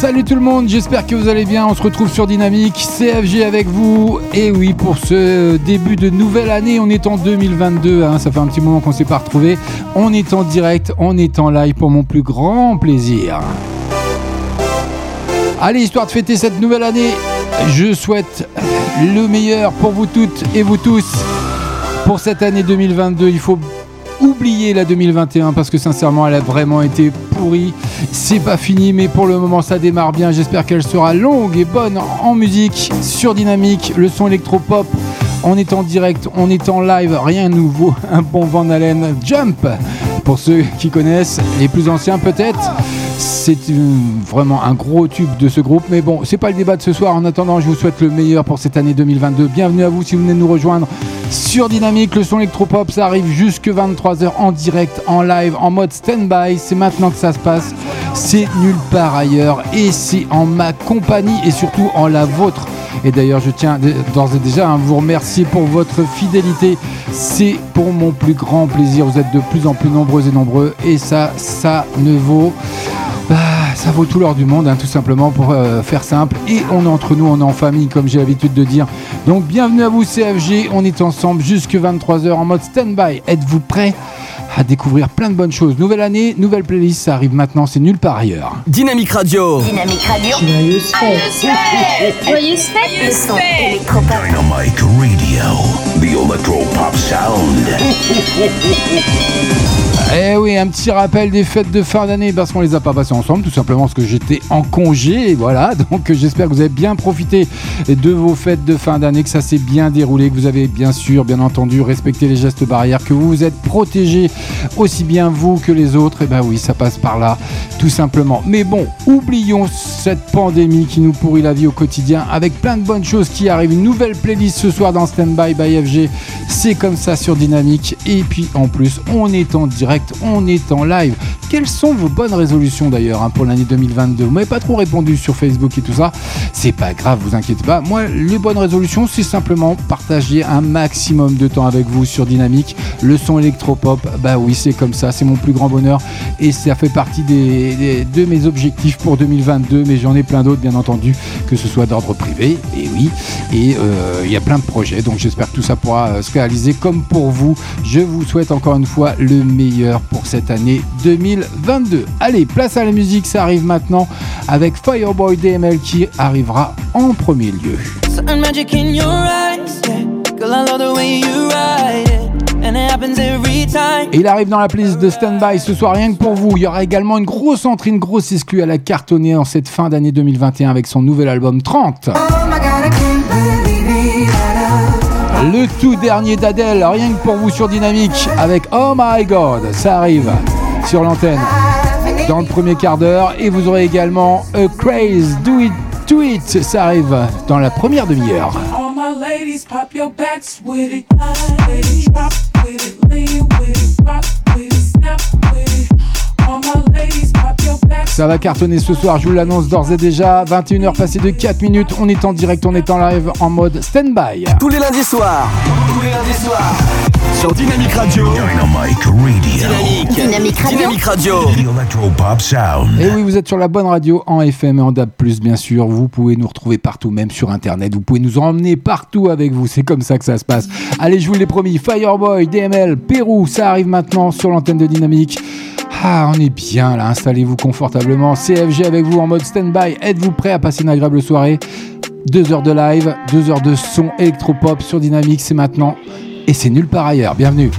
Salut tout le monde, j'espère que vous allez bien. On se retrouve sur Dynamique, CFG avec vous. Et oui, pour ce début de nouvelle année, on est en 2022. Hein. ça fait un petit moment qu'on ne s'est pas retrouvé. On est en direct, on est en live pour mon plus grand plaisir. Allez, histoire de fêter cette nouvelle année, je souhaite le meilleur pour vous toutes et vous tous. Pour cette année 2022, il faut oublier la 2021 parce que sincèrement elle a vraiment été pourrie. C'est pas fini mais pour le moment ça démarre bien. J'espère qu'elle sera longue et bonne en musique, sur dynamique, le son électropop. On est en direct, on est en live, rien de nouveau, un bon Van Halen Jump. Pour ceux qui connaissent, les plus anciens peut-être, c'est vraiment un gros tube de ce groupe. Mais bon, c'est pas le débat de ce soir. En attendant, je vous souhaite le meilleur pour cette année 2022. Bienvenue à vous si vous venez nous rejoindre sur Dynamique. Le son électropop, ça arrive jusque 23h en direct, en live, en mode stand-by. C'est maintenant que ça se passe. C'est nulle part ailleurs. Et c'est en ma compagnie et surtout en la vôtre. Et d'ailleurs, je tiens d'ores et déjà à vous remercier pour votre fidélité. C'est pour mon plus grand plaisir. Vous êtes de plus en plus nombreux et nombreux. Et ça, ça ne vaut ça vaut tout l'or du monde, hein, tout simplement pour euh, faire simple. Et on est entre nous, on est en famille, comme j'ai l'habitude de dire. Donc bienvenue à vous CFG, on est ensemble jusque 23h en mode stand-by. Êtes-vous prêts à découvrir plein de bonnes choses? Nouvelle année, nouvelle playlist, ça arrive maintenant, c'est nulle part ailleurs. Dynamique Radio. Dynamique Radio. Joyeuse fête. Joyeuse fête. Le son Dynamique Radio. The Electropop Sound. Eh oui, un petit rappel des fêtes de fin d'année parce qu'on les a pas passées ensemble, tout simplement parce que j'étais en congé. Voilà, donc j'espère que vous avez bien profité de vos fêtes de fin d'année, que ça s'est bien déroulé, que vous avez bien sûr, bien entendu, respecté les gestes barrières, que vous vous êtes protégés aussi bien vous que les autres. Et eh ben oui, ça passe par là, tout simplement. Mais bon, oublions cette pandémie qui nous pourrit la vie au quotidien avec plein de bonnes choses qui arrivent. Une nouvelle playlist ce soir dans Standby by C'est comme ça sur Dynamique. Et puis en plus, on est en direct on est en live. Quelles sont vos bonnes résolutions d'ailleurs hein, pour l'année 2022 Vous m'avez pas trop répondu sur Facebook et tout ça. C'est pas grave, vous inquiétez pas. Moi, les bonnes résolutions, c'est simplement partager un maximum de temps avec vous sur Dynamique. Le son électropop, bah oui, c'est comme ça, c'est mon plus grand bonheur et ça fait partie de mes objectifs pour 2022. Mais j'en ai plein d'autres, bien entendu, que ce soit d'ordre privé, et oui. Et euh, il y a plein de projets, donc j'espère que tout ça pourra euh, se réaliser comme pour vous. Je vous souhaite encore une fois le meilleur pour cette année 2022. Allez, place à la musique, ça arrive maintenant avec Fireboy DML qui arrivera en premier lieu. il arrive dans la playlist de Standby ce soir rien que pour vous. Il y aura également une grosse entrée, une grosse exclue à la cartonner en cette fin d'année 2021 avec son nouvel album 30. Le tout dernier d'Adèle, rien que pour vous sur Dynamique, avec Oh My God, ça arrive sur l'antenne dans le premier quart d'heure. Et vous aurez également A Craze, Do It, Do It, ça arrive dans la première demi-heure. Ça va cartonner ce soir, je vous l'annonce d'ores et déjà. 21h passées de 4 minutes, on est en direct, on est en live en mode stand-by. Tous les lundis soirs, tous les lundis soirs, sur Dynamic Radio. Dynamic Radio. Dynamic, Radio. Dynamic Radio. Sound. Et oui, vous êtes sur la bonne radio en FM et en DAB+, bien sûr. Vous pouvez nous retrouver partout, même sur Internet. Vous pouvez nous emmener partout avec vous. C'est comme ça que ça se passe. Allez, je vous l'ai promis. Fireboy, DML, Pérou, ça arrive maintenant sur l'antenne de Dynamique. Ah, on est bien là, installez-vous confortablement. CFG avec vous en mode stand-by. Êtes-vous prêt à passer une agréable soirée? Deux heures de live, deux heures de son électropop sur Dynamique, c'est maintenant. Et c'est nulle part ailleurs. Bienvenue.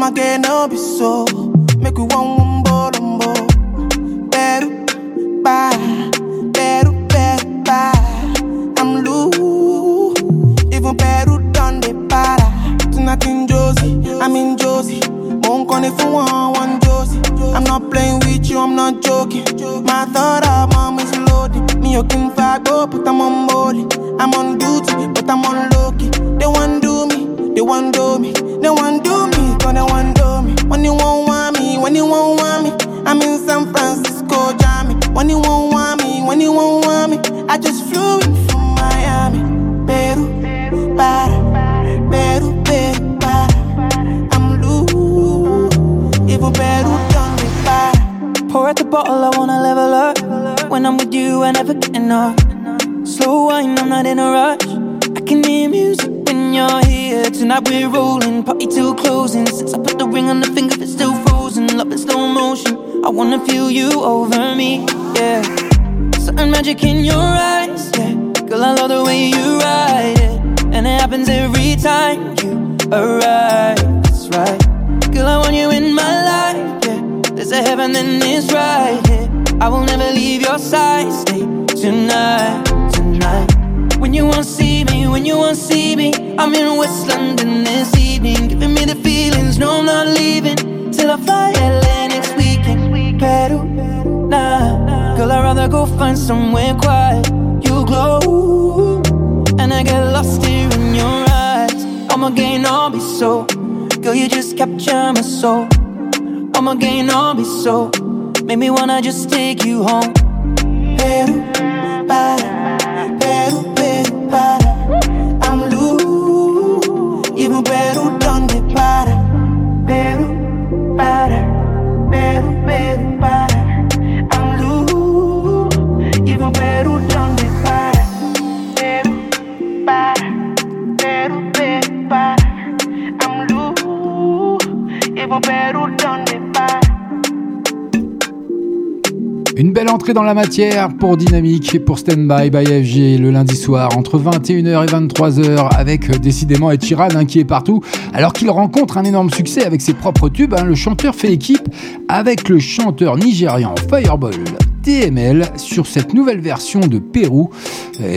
nothing Josie. I'm in Josie. Won't call if you want one Josie. I'm not playing with you, I'm not joking. My thought of mom is loaded. Me, you can fight, go, but I'm on molly. I'm on duty, but I'm on low. They want do me, they want do me. They want do me, cause they want do me. When you won't want me, when you won't want me. I'm in San Francisco, Jammy. When you won't want me, when you won't want me. I just flew in from Miami, Peru, para, Peru, better done me. Pour out the bottle, I wanna level up. When I'm with you, I never get enough. Slow wine, I'm not in a rush. I can hear music when you're here. Tonight we're rolling, party till closing. Since I put the ring on the finger, it's still frozen. Love in slow motion. I wanna feel you over me, yeah. Certain magic in your eyes, yeah. Girl, I love the way you ride it, and it happens every time you arrive. That's right. Girl, I want you in my life, yeah. There's a heaven, then it's right here. I will never leave your side. Stay tonight, tonight. When you won't see me, when you won't see me, I'm in West London this evening, giving me the feelings. No, I'm not leaving till I fly LA next weekend. Peru, nah, girl, I'd rather go find somewhere quiet. You glow, and I get lost here in your eyes. I'ma gain all be so, girl, you just capture my soul. I'ma gain all be so, make me wanna just take you home. Peru, para, Peru, Peru, para. I'm loose, even Peru, donde para. Peru, para, Peru, Peru, para. I'm loose, even Peru, Une belle entrée dans la matière pour Dynamique et pour Standby by FG le lundi soir entre 21h et 23h avec euh, décidément Ed Sheeran hein, qui est partout alors qu'il rencontre un énorme succès avec ses propres tubes. hein. le chanteur fait équipe avec le chanteur nigérian Fireball TML sur cette nouvelle version de Pérou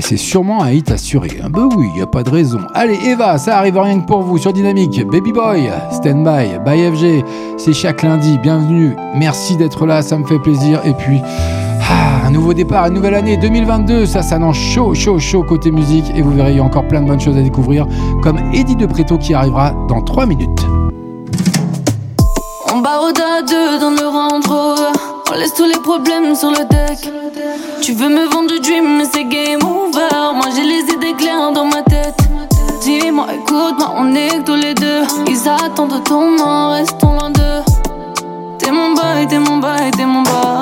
c'est sûrement un hit assuré. Bah oui, y a pas de raison. Allez Eva, ça arrive rien que pour vous sur Dynamique. Baby Boy, Standby by FG, c'est chaque lundi. Bienvenue, merci d'être là, ça me fait plaisir et puis ah, un nouveau départ, une nouvelle année 2022, ça s'annonce chaud, chaud, chaud côté musique et vous verrez, il y a encore plein de bonnes choses à découvrir, comme Eddie De Preto qui arrivera dans 3 minutes. On Rover. On laisse tous les problèmes sur le deck. Tu veux me vendre du dream, mais c'est game over. Moi j'ai les idées claires dans ma tête. Dis-moi, écoute-moi, on est que tous les deux. Ils attendent ton nom, restons loin d'eux. T'es mon boy, t'es mon boy, t'es mon boy.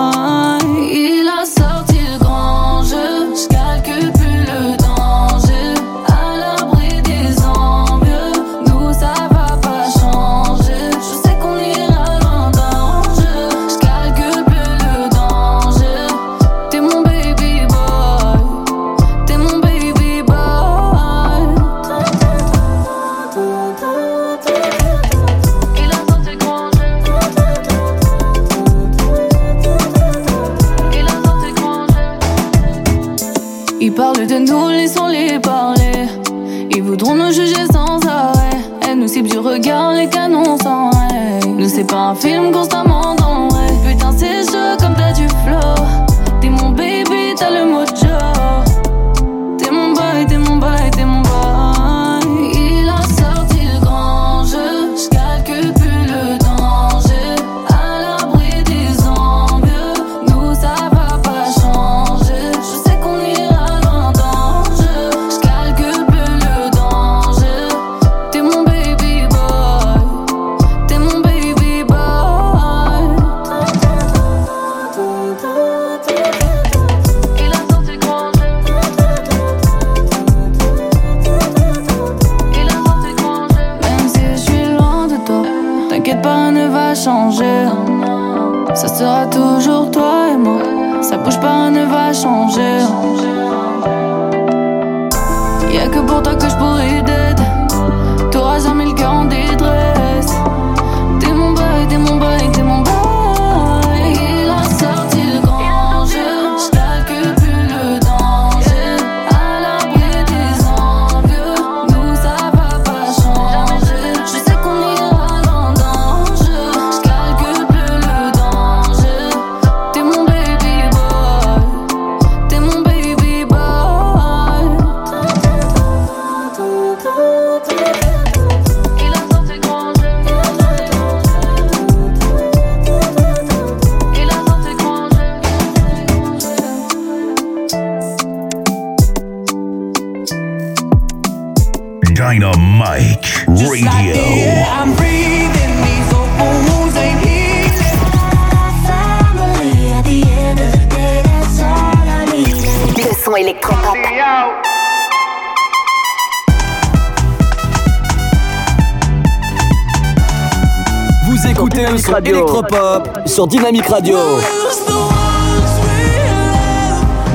Sur Dynamique Radio.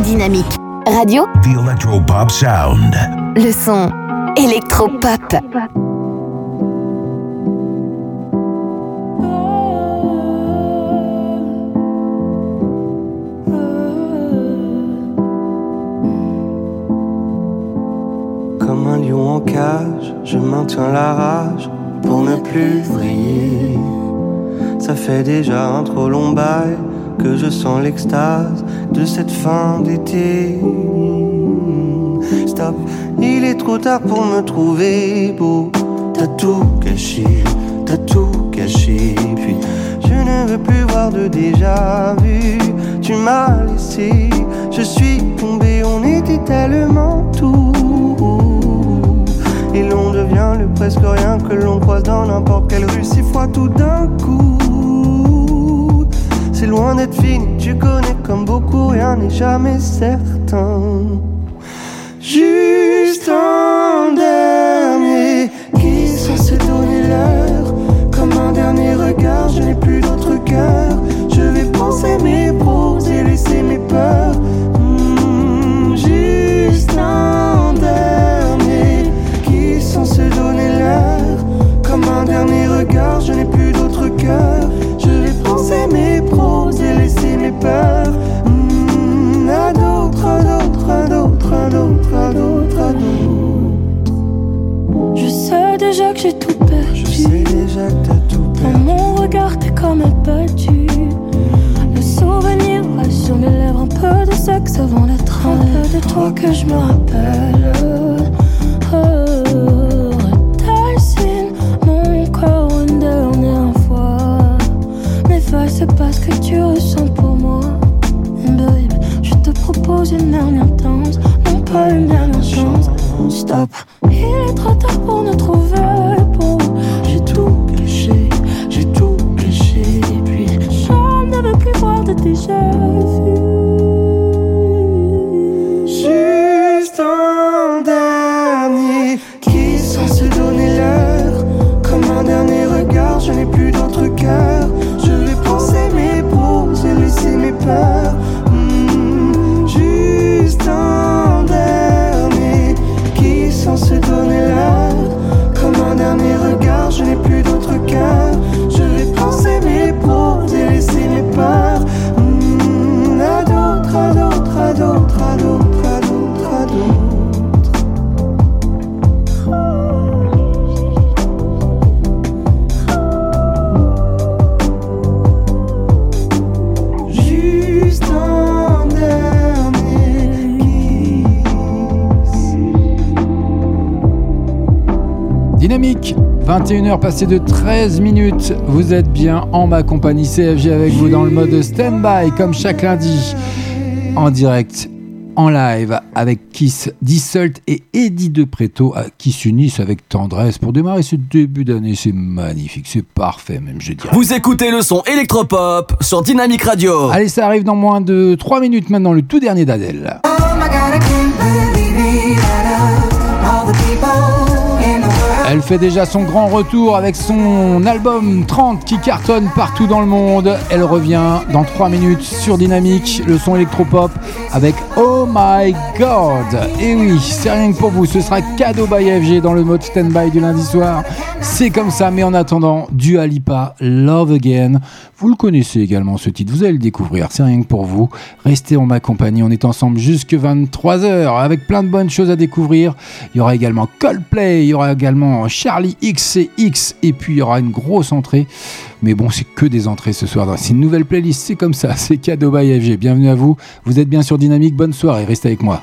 Dynamique Radio. The Electropop Sound. Le son électropop. Comme un lion en cage, je maintiens la rage pour ne plus vriller. Ça fait déjà un trop long bail que je sens l'extase de cette fin d'été. Stop, il est trop tard pour me trouver beau. T'as tout caché, t'as tout caché. Puis je ne veux plus voir de déjà vu. Tu m'as laissé, je suis tombé, on était tellement tout. Et l'on devient le presque rien que l'on croise dans n'importe quelle rue six fois tout d'un coup. Loin d'être fini, tu connais comme beaucoup, rien n'est jamais certain. Juste un mon regard, t'es comme abattu. Le souvenir reste sur mes lèvres. Un peu de sexe avant d'être un peu de toi que je me rappelle. Oh, dessine mon corps une dernière fois. N'efface pas ce que tu ressens pour moi. Je te propose une dernière 21h passées de 13 minutes. Vous êtes bien en ma compagnie CFG avec vous dans le mode stand-by comme chaque lundi en direct, en live avec Kiss, Disselt et Eddie De Preto euh, qui s'unissent avec tendresse pour démarrer ce début d'année. C'est magnifique, c'est parfait même je dirais. Vous écoutez le son électropop sur Dynamique Radio. Allez, ça arrive dans moins de 3 minutes maintenant, le tout dernier d'Adèle. Oh my god, I Elle fait déjà son grand retour avec son album 30 qui cartonne partout dans le monde. Elle revient dans 3 minutes sur Dynamique, le son électropop avec Oh My God. Et oui, c'est rien que pour vous, ce sera cadeau by FG dans le mode stand-by du lundi soir. C'est comme ça, mais en attendant, du Alipa, Love Again. Vous le connaissez également ce titre, vous allez le découvrir, c'est rien que pour vous. Restez en ma compagnie, on est ensemble jusque 23h avec plein de bonnes choses à découvrir. Il y aura également Coldplay, il y aura également Charlie X et X, et puis il y aura une grosse entrée. Mais bon, c'est que des entrées ce soir. C'est une nouvelle playlist, c'est comme ça, c'est cadeau by FG. Bienvenue à vous, vous êtes bien sur Dynamique, bonne soirée, restez avec moi.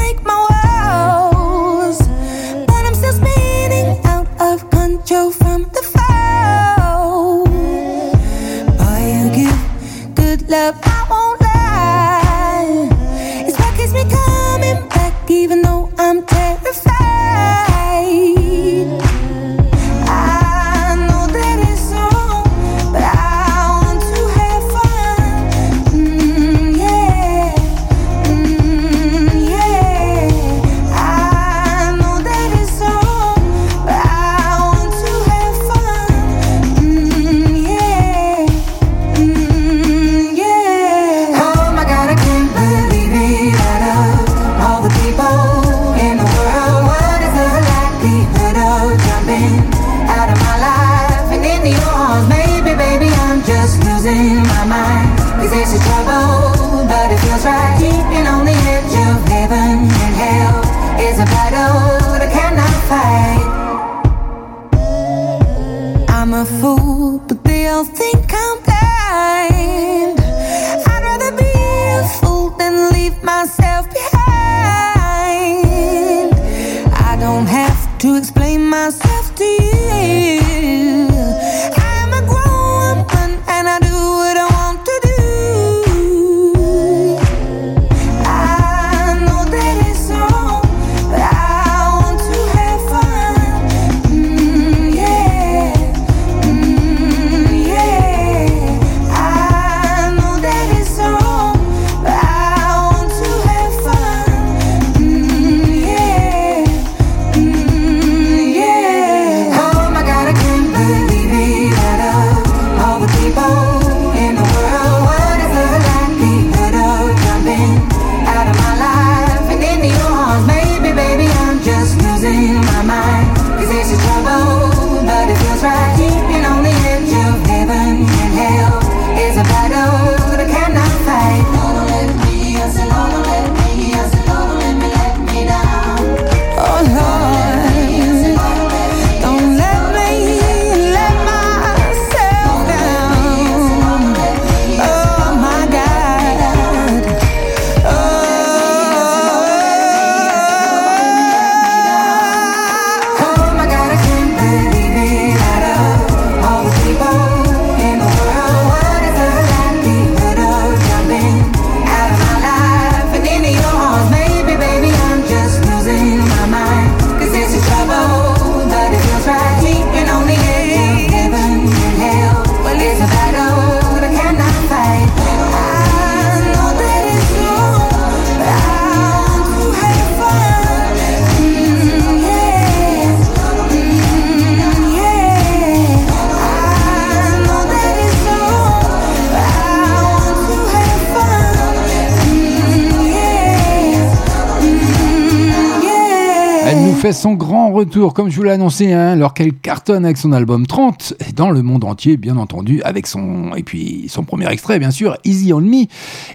son grand retour, comme je vous l'ai annoncé, hein, alors qu'elle cartonne avec son album 30, et dans le monde entier, bien entendu, avec son, et puis son premier extrait, bien sûr, Easy on Me.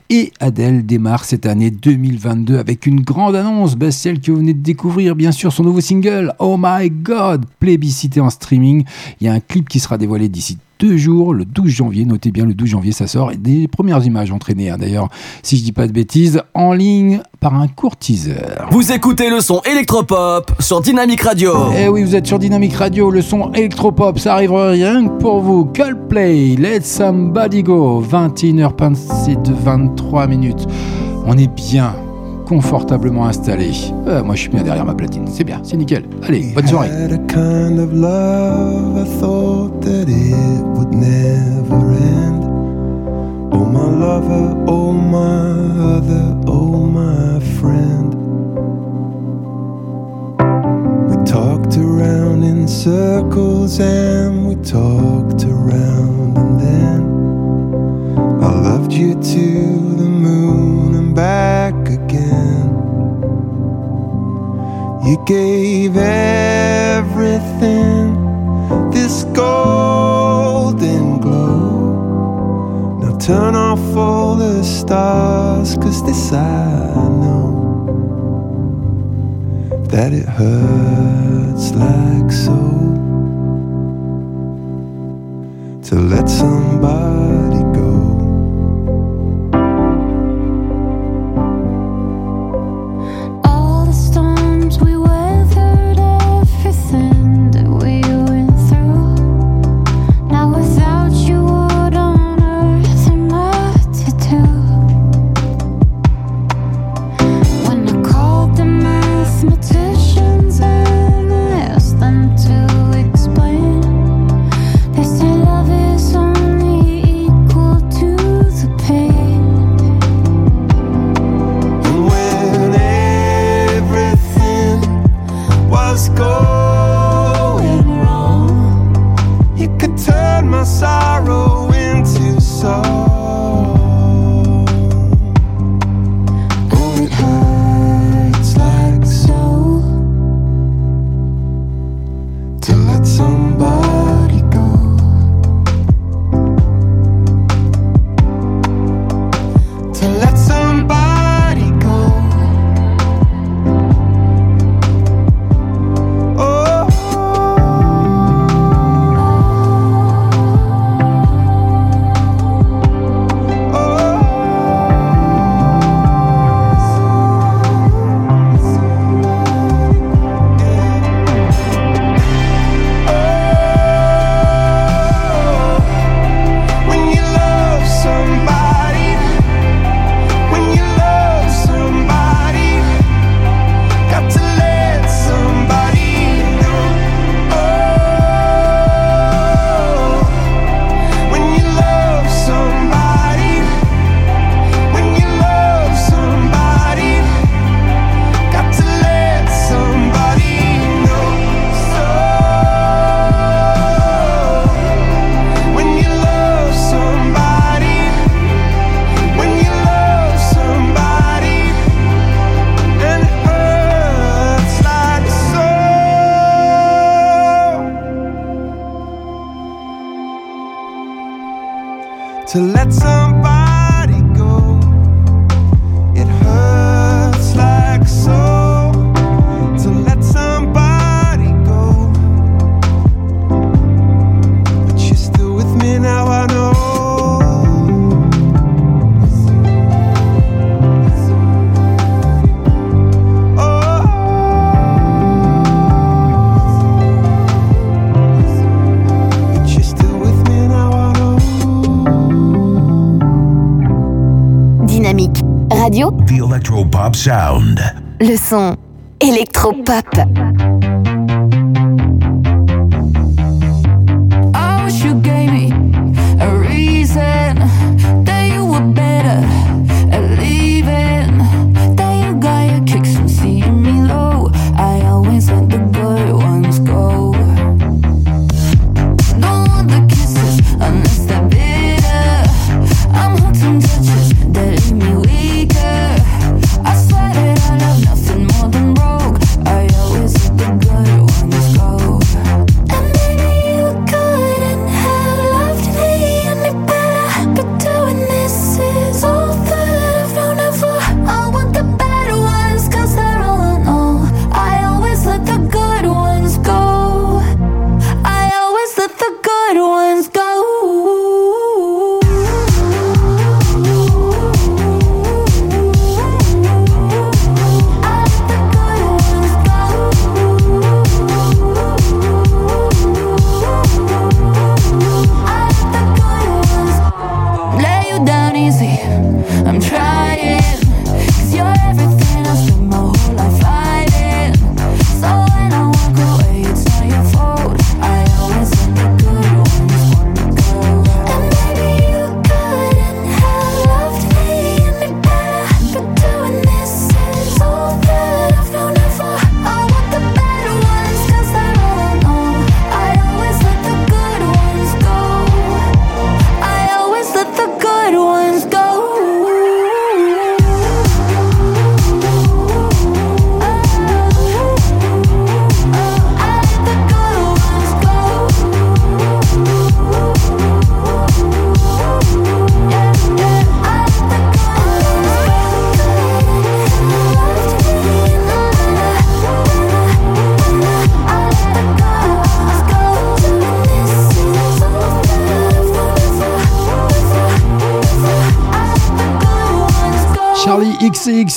Et Adèle démarre cette année 2022 avec une grande annonce, celle que vous venez de découvrir, bien sûr, son nouveau single, Oh My God, plébiscité en streaming. Il y a un clip qui sera dévoilé d'ici deux jours, le 12 janvier. Notez bien, le 12 janvier, ça sort. Et des premières images entraînées, hein, d'ailleurs, si je dis pas de bêtises, en ligne par un court teaser. Vous écoutez le son électropop sur Dynamic Radio. Eh oui, vous êtes sur Dynamic Radio, le son électropop, ça arrive rien que pour vous. Coldplay, Let Somebody Go, 21h27 de 20 3 minutes. On est bien, confortablement installé. Euh, moi, je suis bien derrière ma platine. C'est bien, c'est nickel. Allez, bonne soirée. Oh my lover, oh my other, oh my friend. We talked around in circles and we talked around and then. I loved you to the moon and back again. You gave everything this golden glow. Now turn off all the stars, cause this I know that it hurts like so to let somebody go. Radio, The Electropop Sound. le son électropop.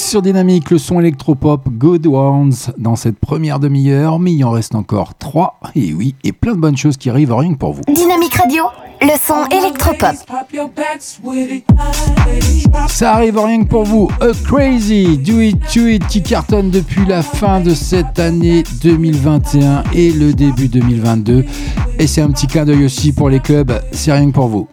sur Dynamique, le son électropop Good Ones dans cette première demi-heure, mais il en reste encore trois, et oui, et plein de bonnes choses qui arrivent rien que pour vous. Dynamique Radio, le son électropop. Ça arrive rien que pour vous. A Crazy, Do It To It qui cartonne depuis la fin de cette année 2021 et le début 2022. Et c'est un petit clin d'œil aussi pour les clubs, c'est rien que pour vous.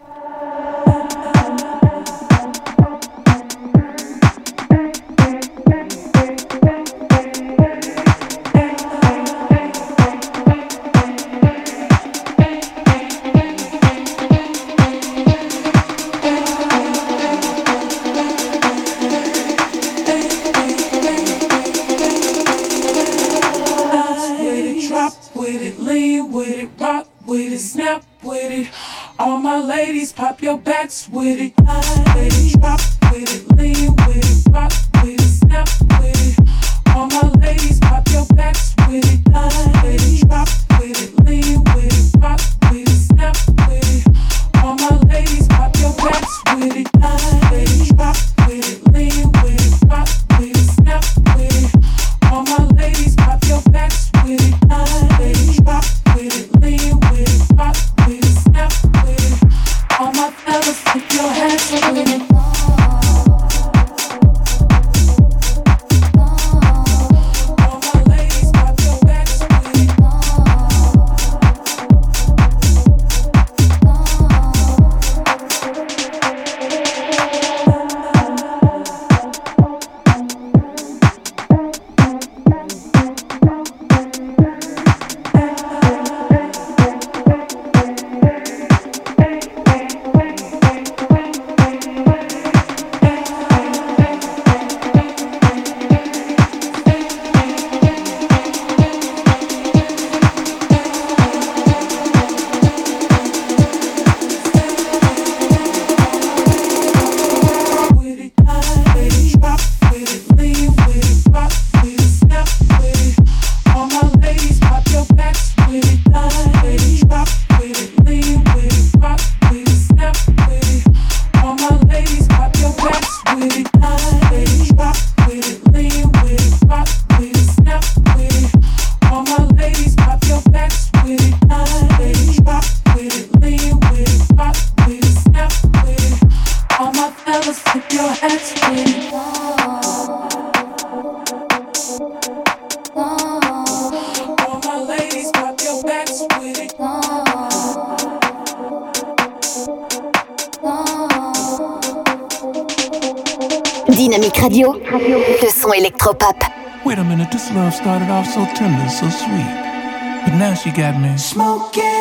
started off so tender, so sweet. But now she got me smoking.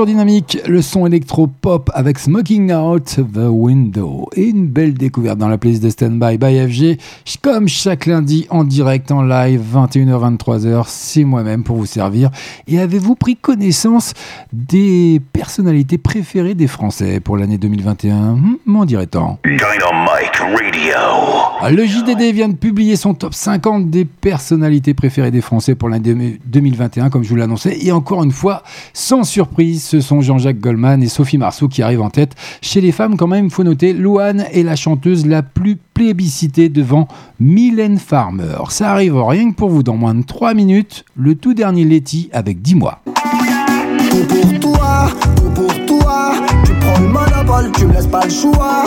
Sur Dynamique, le son électro-pop avec Smoking Out the Window. Et une belle découverte dans la playlist de Standby by FG, comme chaque lundi en direct, en live, 21h-23h, c'est moi-même pour vous servir. Et avez-vous pris connaissance des personnalités préférées des Français pour l'année 2021 hmm, M'en dirait-on Le JDD vient de publier son top 50 des personnalités préférées des Français pour l'année 2021, comme je vous l'annonçais. Et encore une fois, sans surprise, ce sont Jean-Jacques Goldman et Sophie Marceau qui arrivent en tête. Chez les femmes, quand même, il faut noter, Louane est la chanteuse la plus plébiscitée devant Mylène Farmer. Ça arrive rien que pour vous dans moins de 3 minutes, le tout dernier Letty avec 10 mois. Tout pour toi, tout pour toi. Tu prends le monopole, tu me laisses pas le choix.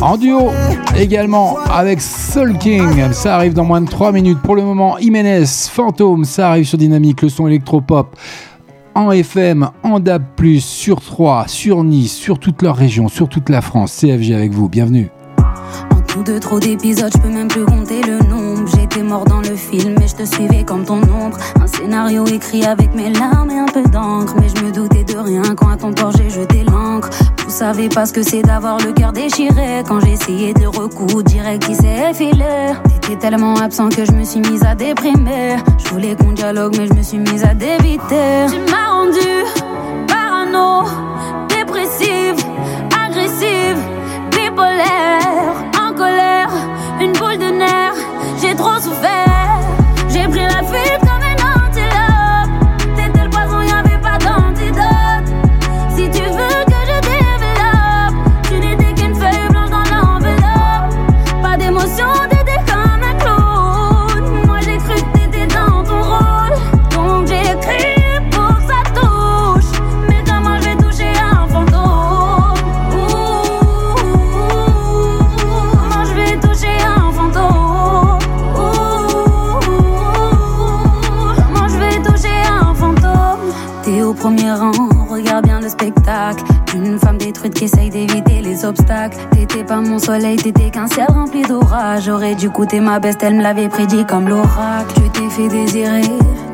En duo également avec Soul King, ça arrive dans moins de 3 minutes. Pour le moment, Jiménez, Fantôme, ça arrive sur Dynamique, le son électropop en FM, en DAB+, sur 3, sur Nice, sur toute leur région, sur toute la France. CFG avec vous, bienvenue. Tout de trop d'épisodes, je peux même plus compter le nombre. J'étais mort dans le film et je te suivais comme ton ombre. Un scénario écrit avec mes larmes et un peu d'encre. Mais je me doutais de rien quand à ton port j'ai jeté l'encre. Vous savez pas ce que c'est d'avoir le cœur déchiré. Quand essayé de recoudre, direct qui s'est effilé. T'étais tellement absent que je me suis mise à déprimer. Je voulais qu'on dialogue, mais je me suis mise à débiter. Tu m'as rendu parano, dépressive, agressive, bipolaire, une boule de nerfs. J'ai trop souffert, j'ai pris la fuite Détruite qui essaye d'éviter les obstacles. T'étais pas mon soleil, t'étais qu'un ciel rempli d'orage. J'aurais dû goûter ma beste, elle me l'avait prédit comme l'oracle. Tu t'es fait désirer,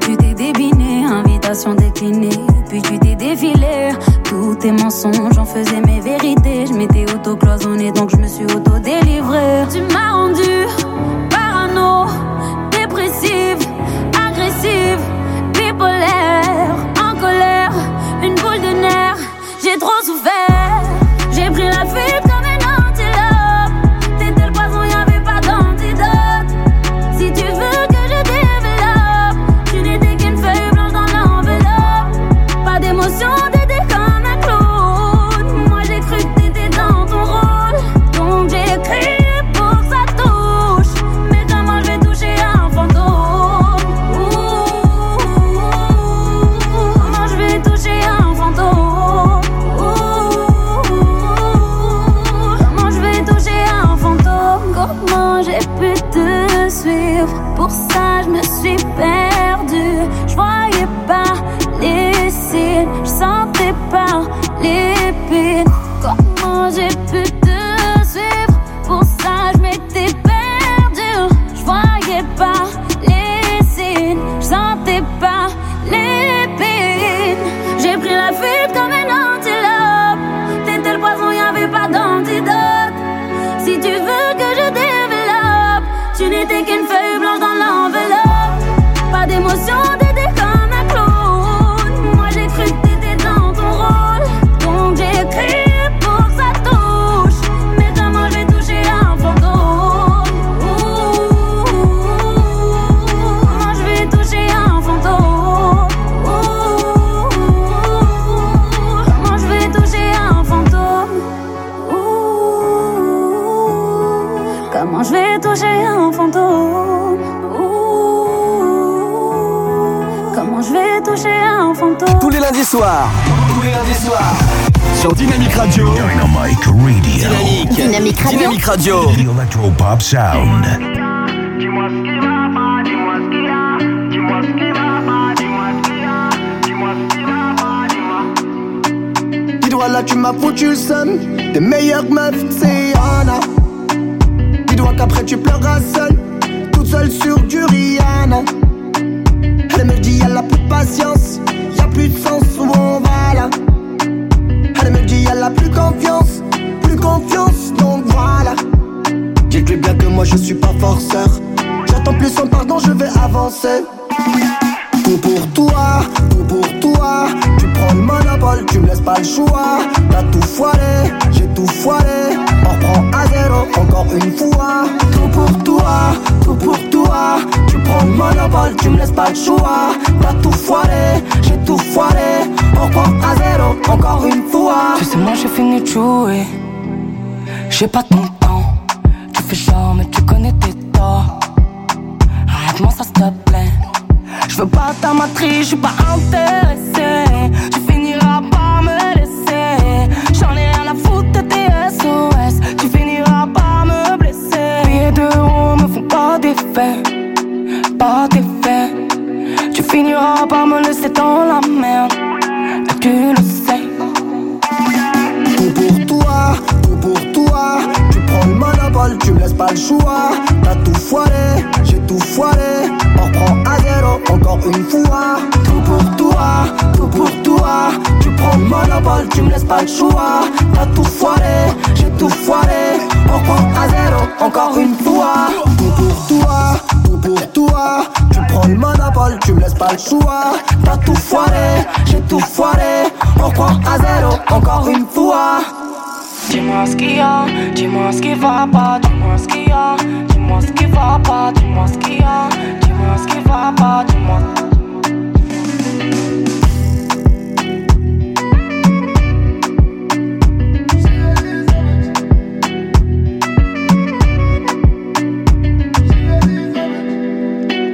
tu t'es débiné, invitation déclinée. Puis tu t'es défilé, tous tes mensonges, j'en faisais mes vérités. Je m'étais auto-cloisonné, donc je me suis auto-délivré. Tu m'as rendu parano, dépressive, agressive, bipolaire, en colère, une boule de nerfs. J'ai trop souffert, Tous les lundis soirs. Sur Dynamic Radio. Dynamic Radio. Dynamique. Dynamic Radio. Dynamic Radio. The Electropop Sound. Dis-moi ce qui va pas, dis-moi ce qu'il y a. Dis-moi ce qui va pas, dis-moi ce qu'il y a. Dis-moi ce qui va pas, dis-moi. Dis-toi là, tu m'as foutu le seum. Tes meilleures meufs, c'est Yana. Dis-toi qu'après tu pleuras seule. Toute seule sur du Rihanna. Elle me dit, elle a plus de patience. Forceur. J'attends plus sans pardon, je vais avancer. Tout pour toi, tout pour toi. Tu prends le monopole, tu me laisses pas le choix. T'as tout foiré, j'ai tout foiré. On reprend à zéro, encore une fois. Tout pour toi, tout pour toi. Tu prends le monopole, tu me laisses pas le choix. T'as tout foiré, j'ai tout foiré. On reprend à zéro, encore une fois. Tu sais, moi j'ai fini de jouer. J'ai pas ton matrice, je pas. Pas le choix. T'as tout foiré, j'ai tout foiré. On à zéro, encore une fois. Dis-moi ce qu'il y a, dis-moi ce qui va pas, dis-moi ce qu'il y a, dis-moi ce qui va pas, dis-moi ce qu'il y a, dis-moi ce qui va pas, dis-moi.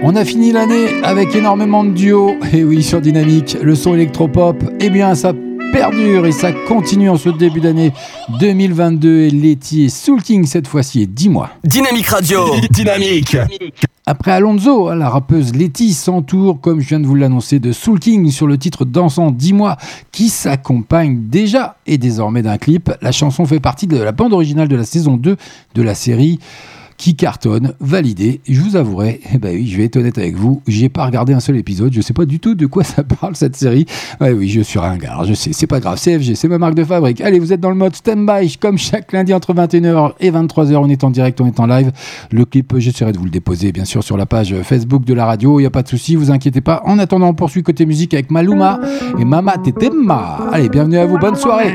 On a fini l'année avec énormément de duos. Et oui, sur Dynamique, le son électropop, eh bien, ça perdure et ça continue en ce début d'année 2022. Et Letty et Soul King cette fois-ci, dis-moi. Dynamique Radio. Dynamique. Après Alonso, la rappeuse Letty s'entoure, comme je viens de vous l'annoncer, de Soul King sur le titre dansant Dis-moi, qui s'accompagne déjà et désormais d'un clip? La chanson fait partie de la bande originale de la saison 2 de la série qui cartonne, validé. Je vous avouerai, eh ben oui, je vais être honnête avec vous, j'ai pas regardé un seul épisode, je sais pas du tout de quoi ça parle cette série. Ouais, oui, je suis ringard, je sais, c'est pas grave, CFG, c'est ma marque de fabrique. Allez, vous êtes dans le mode stand-by, comme chaque lundi entre 21h et 23h, on est en direct, on est en live. Le clip, j'essaierai de vous le déposer, bien sûr, sur la page Facebook de la radio, il y a pas de souci, vous inquiétez pas. En attendant, on poursuit côté musique avec Maluma et Mama Tetema. Allez, bienvenue à vous, bonne soirée.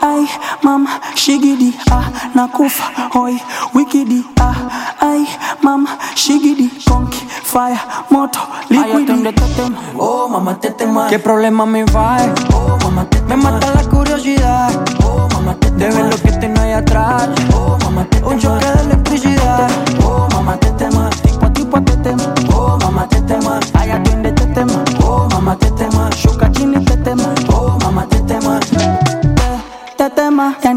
Ay, mama, shigidi, ah, nakufa, hoy, wikidi, ah, ay, mama, shigidi, conky, fire, moto, liquidi. Oh, mamá, te tema. ¿Qué problema me va? Oh, mamá, te Me mata la curiosidad. Oh, mamá, te De ver lo que tengo ahí atrás. Oh, mamá, te Un choque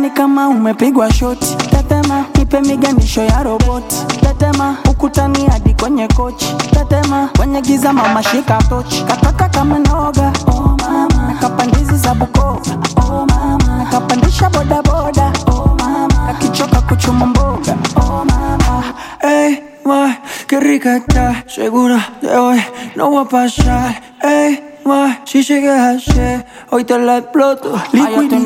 Yani kama umepigwa shoti. tatema nipe miganisho ya roboti. tatema ukutani hadi kwenye kochi. tatema kwenye giza mama shika tochi. Kataka kama noga, oh mama. Nakapandizi za Bukoba, oh mama. Nakapandisha bodaboda, oh mama. Kakichoka kuchuma mboga, oh mama. Hey, ma, qué rica está. Segura de hoy no voy a pasar. Ey, ma, si llegas así, hoy te la exploto. Liquidi.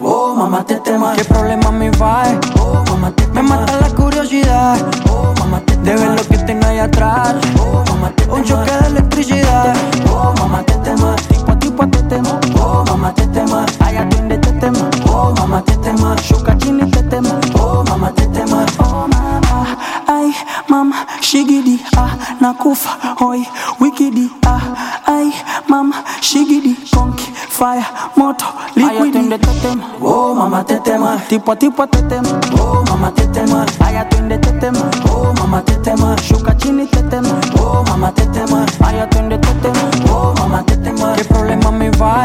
Oh, mamá, te tema. ¿Qué problema me va? Oh, mamá, te Me mata la curiosidad. Oh, mamá, te De ver lo que tengo ahí atrás. Oh, mamá, te Un choque de electricidad. Oh, mamá, te tema. Tipo a tipo te tema. Oh, mamá, te tema. Ay, atiende te tema. Oh, mamá, te tema. Shuka chini te tema. Oh, mamá, te tema. Oh mama, ay mama, shigidi, ah, nakufa, hoy, wikidi, ah, ay mama, shigidi, conky, fire, moto, liquidi. Oh, mamá, te tema. Tipo a tipo te tema. Oh, mamá, te tema. Ay, atiende te tema. Oh, mamá, te tema. Shuka chini te tema. Oh, mamá, te tema. Ay, atiende te tema. Oh, mamá, te tema. ¿Qué problema me va?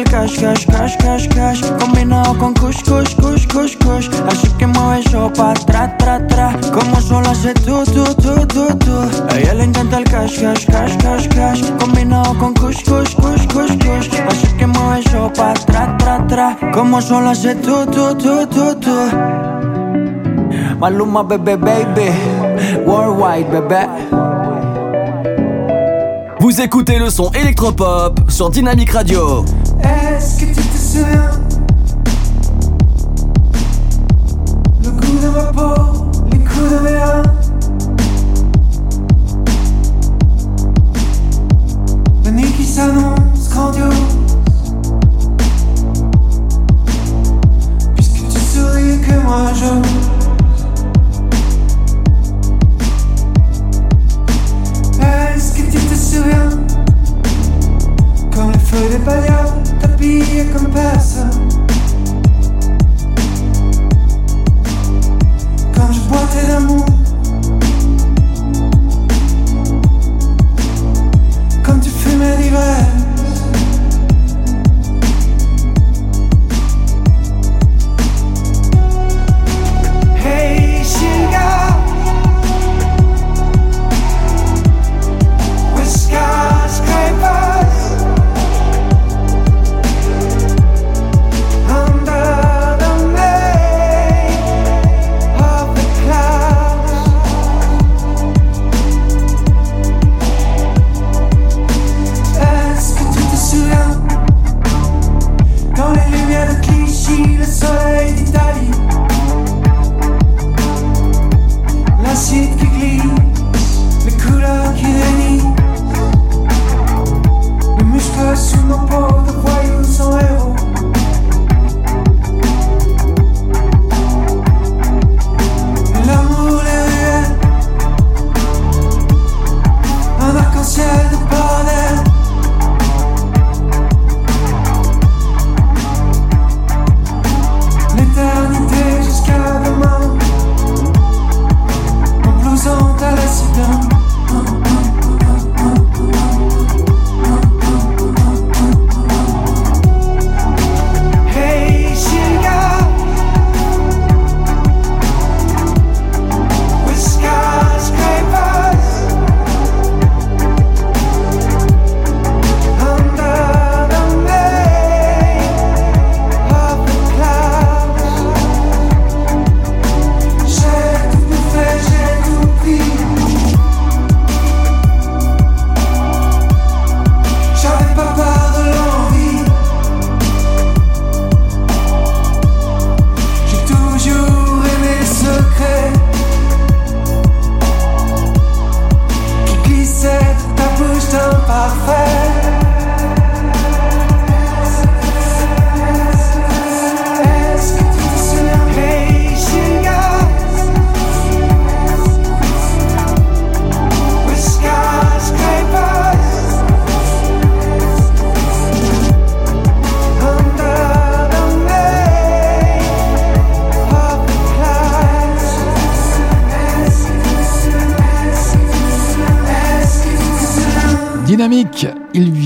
Cash, cash, que tra, tra, Vous écoutez le son électropop sur Dynamique Radio. Le goût de ma peau, les coups de mes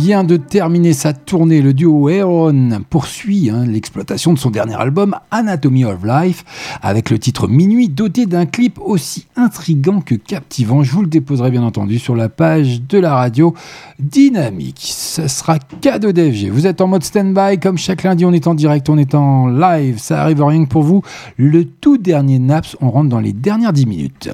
de terminer sa tournée. Le duo Aaron poursuit hein, l'exploitation de son dernier album Anatomy of Life avec le titre Minuit doté d'un clip aussi intrigant que captivant. Je vous le déposerai bien entendu sur la page de la radio Dynamique. Ce sera cadeau d'FG. Vous êtes en mode stand-by comme chaque lundi on est en direct, on est en live. Ça arrive rien que pour vous. Le tout dernier Naps, on rentre dans les dernières 10 minutes.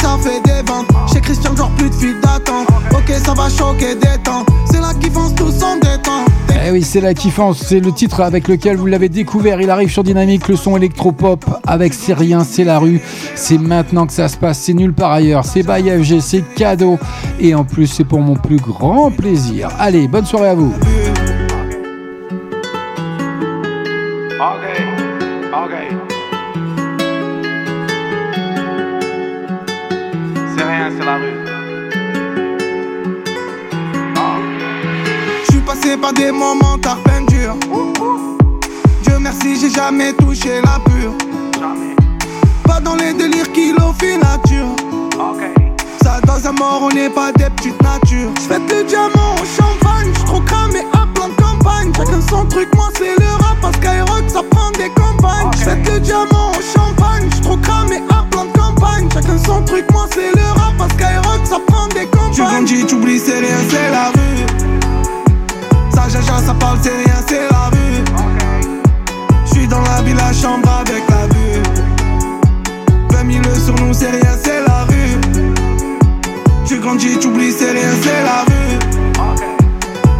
Ça fait des ventes. Chez Christian, genre plus de fil d'attente. Ok, ça va choquer des temps. C'est là qu'ils font tous en détente. Eh oui, c'est la kiffance, c'est le titre avec lequel vous l'avez découvert. Il arrive sur Dynamique, le son électropop avec C'est rien, c'est la rue. C'est maintenant que ça se passe, c'est nulle part ailleurs. C'est by FG, c'est cadeau. Et en plus, c'est pour mon plus grand plaisir. Allez, bonne soirée à vous. Ok, ok. Rien, c'est la rue. Je suis pas passé par des moments peine dure. Dieu merci, j'ai jamais touché la pure. Pas dans les délires kilophile nature. Dans un mort, on n'est pas des petites natures. J'fais le diamant au champagne, j'suis trop cramé à plein de campagne. Chacun son truc, moi c'est le rap, parce qu'Aerox ça prend des campagnes. J'fais le diamant au champagne, j'suis cramé à plein de campagne. Chacun son truc, moi c'est le rap, parce qu'Aerox ça prend des campagnes. Tu grandis, tu oublies, c'est rien, c'est la rue. Ça jaja, ça parle, c'est rien, c'est la rue. J'suis dans la ville, la chambre avec la vue. 20 000 sur nous, c'est rien, c'est la rue. Tu grandis, tu oublies, c'est rien, c'est la rue.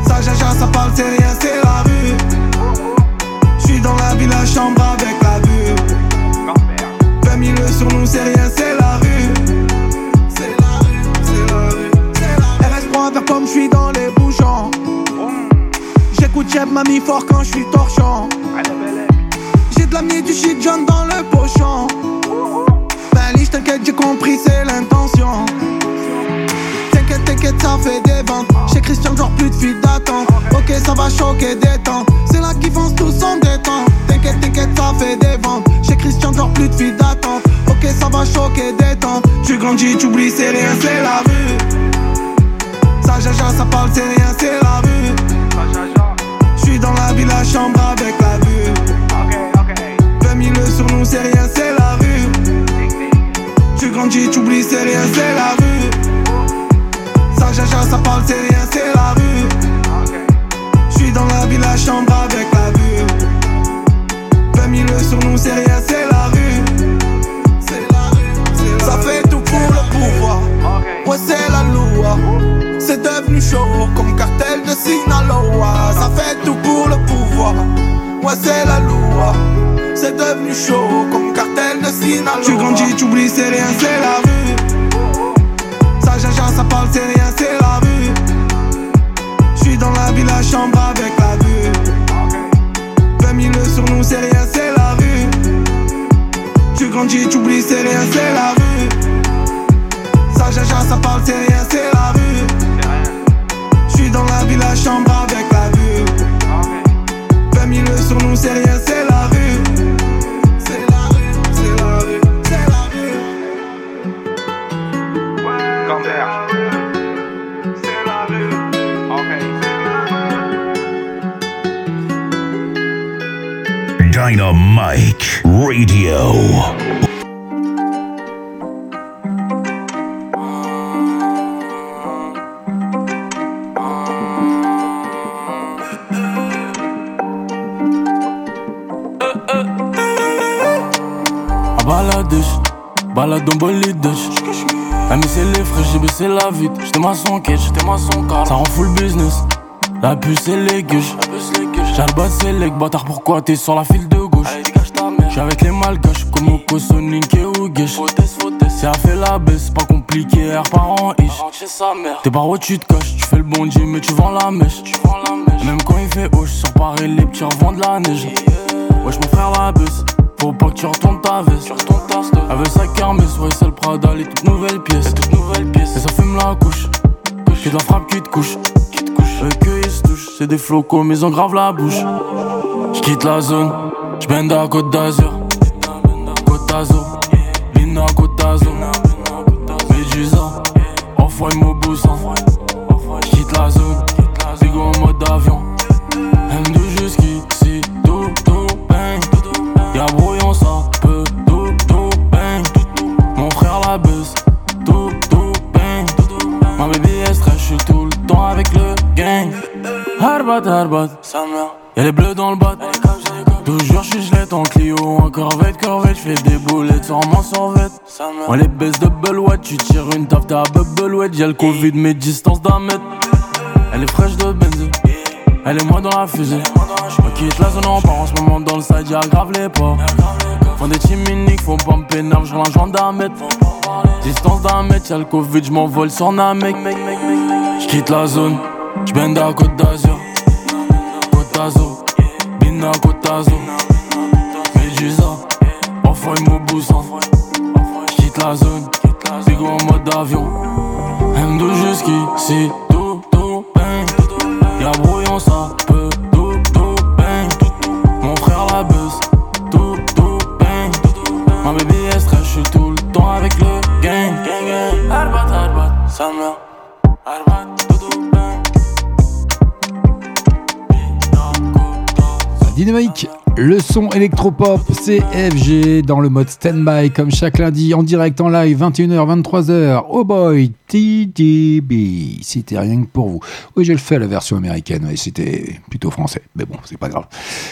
Ça jaja, ça parle, c'est rien, c'est la rue. J'suis dans la ville, la chambre avec la vue. 20 000 sur nous, c'est rien, c'est la rue. C'est la rue, c'est la rue, c'est la rue. RS prend un j'suis dans les bouchons. J'écoute Jeb, mamie fort quand j'suis torchant. J'ai de l'ami du shit John dans le pochon. Ben liche, t'inquiète, j'ai compris, c'est l'intention. T'inquiète, ça fait des ventes. Chez Christian, genre plus de fil d'attente. Ok, ça va choquer, détente. C'est là qu'ils foncent tous en détente. T'inquiète, t'inquiète, ça fait des ventes. Chez Christian, genre plus de fil d'attente. Ok, ça va choquer, détente. Tu grandis, tu oublies, c'est rien, c'est la rue. Ça jaja, ça parle, c'est rien, c'est la rue. J'suis dans la ville, la chambre avec la vue. 20 000 sur nous, c'est rien, c'est la rue. Tu grandis, tu oublies, c'est rien, c'est la rue. Ça jaja, ça parle, c'est rien, c'est la rue. J'suis dans la ville, la chambre avec la vue. 20 000 sur nous, c'est rien, c'est la rue. C'est la rue, c'est la Ça fait tout pour le pouvoir. Ouais, c'est la loi. C'est devenu chaud comme cartel de Sinaloa. Ça fait tout pour le pouvoir. Ouais, c'est la loi. C'est devenu chaud comme cartel de Sinaloa. Tu grandis, tu oublies, c'est rien, c'est la rue. Jaja, ça parle, c'est rien, c'est la rue. J'suis dans la ville, la chambre avec la vue. 20 000 sur nous, c'est rien, c'est la rue. Tu grandis, tu oublies, c'est rien, c'est la rue. Ça jaja, ça parle, c'est rien, c'est la rue. J'suis dans la ville, la chambre avec la vue. 20 000 sur nous, c'est rien, c'est la rue. Dynamite Radio. À baladèche, balade en bolidèche. Ah mais c'est les frais, j'ai baissé la vite. J'étais maçon quête, j'étais maçon car Ça rend full business. La puce les gueuches. Bas c'est les bâtard, pourquoi t'es sur la file? J'suis avec les malgaches comme Oko, Sonic et Ougesh. Si elle fait la baisse, pas compliqué, air parent ish. T'es par où tu te caches, tu fais le bon Dieu mais tu vends la mèche. Même quand il fait haut, j'sors pareil les petits revends de la neige. Wesh mon frère la baisse, faut pas que tu retournes ta veste. Veut sa kermesse, ouais c'est le Prada, les toutes nouvelles pièces. Et ça fume la couche, que de la frappe qui te couche. Eux que ils se touchent, c'est des flocos mais ils ont grave la bouche. J'quitte la zone, j'bende à Côte d'Azur. Côte d'Azur, Lina Côte d'Azur. Médusa, envoie mon boussin. J'quitte la zone, bigo en mode avion. M2 jusqu'ici, tout, tout, bang. Y'a brouillon, ça peut, tout, tout, bang. Mon frère la baisse, tout, tout, bang. Ma baby est stress, j'suis tout le temps avec le gang. Harbat, harbat, y'a les bleus dans le bat. Toujours j'suis gelette en Clio, en corvette, corvette, j'fais des boulettes sur mon survette. On les baisse de Belouette, tu tires une taf, t'as Belouette. Y'a le Covid, mais distance d'un mètre. Elle est fraîche de benzine, elle est moi dans la fusée. On quitte la zone, on part en ce moment dans le side, y'a grave les pas. Font des chiminiques, faut pas pénal, un joint d'un mètre. Distance d'un mètre, y'a le Covid, j'm'envole sur Namek. J'quitte la zone, j'bende à Côte d'Azur. Côte d'Azur, D'Azur. Médusa, envoie mon boussin. J'quitte la zone, en mode avion. M2 jusqu'ici, tout, tout, bang. Y'a brouillon, ça peut tout, tout bang. Mon frère la buzz, tout, tout bang. Ma baby est stress, je suis tout le temps avec le gang. Arbat, arbat, sa mère. Arbat, Dynamique, le son électropop, c'est FG dans le mode standby comme chaque lundi en direct en live 21h 23h. Oh boy, TDB, c'était rien que pour vous. Oui, j'ai le fait la version américaine et c'était plutôt français, mais bon, c'est pas grave.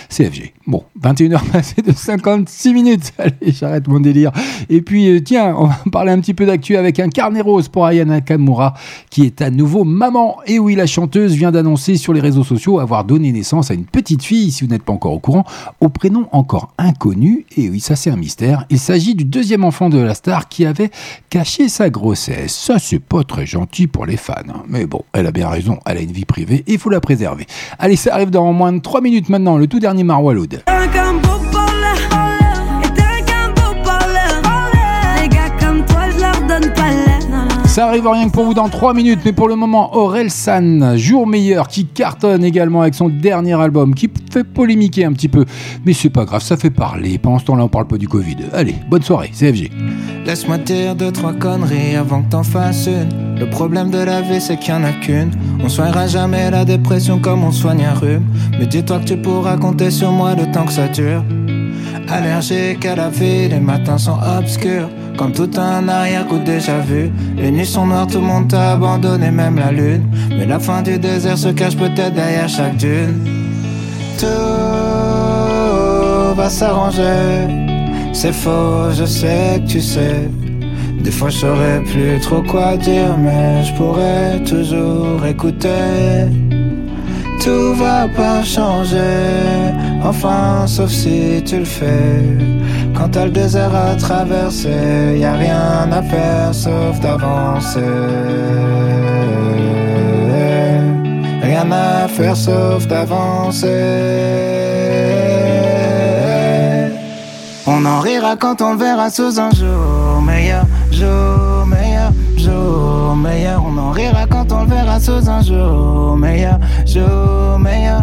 C'est FG. Bon, 21h passé de 56 minutes. Allez, j'arrête mon délire. Et puis euh, tiens, on va parler un petit peu d'actu avec un carnet rose pour Ayana Nakamura qui est à nouveau maman. Et oui, la chanteuse vient d'annoncer sur les réseaux sociaux avoir donné naissance à une petite fille, si vous n'êtes pas encore au courant, au prénom encore inconnu. Et oui, ça c'est un mystère. Il s'agit du deuxième enfant de la star qui avait caché sa grossesse. Ça c'est pas très gentil pour les fans. hein. Mais bon, elle a bien raison, elle a une vie privée il faut la préserver. Allez, ça arrive dans moins de 3 minutes maintenant, le tout dernier Marwa Loud. Ça arrive rien que pour vous dans 3 minutes, mais pour le moment, Aurel San, jour meilleur, qui cartonne également avec son dernier album, qui fait polémiquer un petit peu. Mais c'est pas grave, ça fait parler. Pendant ce temps-là, on parle pas du Covid. Allez, bonne soirée, CFG. Laisse-moi dire deux, trois conneries avant que t'en fasses une. Le problème de la vie, c'est qu'il y en a qu'une. On soignera jamais la dépression comme on soigne un rhume. Mais dis-toi que tu pourras compter sur moi le temps que ça dure. Allergique à la vie, les matins sont obscurs. Comme tout un arrière-coup déjà vu. Les nuits sont noires, tout le monde t'a abandonné, même la lune. Mais la fin du désert se cache peut-être derrière chaque dune. Tout va s'arranger. C'est faux, je sais que tu sais. Des fois je saurais plus trop quoi dire, mais je pourrais toujours écouter. Tout va pas changer, enfin sauf si tu le fais. Quand t'as le désert à traverser, y a rien à faire sauf d'avancer. Rien à faire sauf d'avancer. On en rira quand on le verra sous un jour meilleur, jour meilleur, jour meilleur. On en rira quand verra sous un jour meilleur, jour meilleur,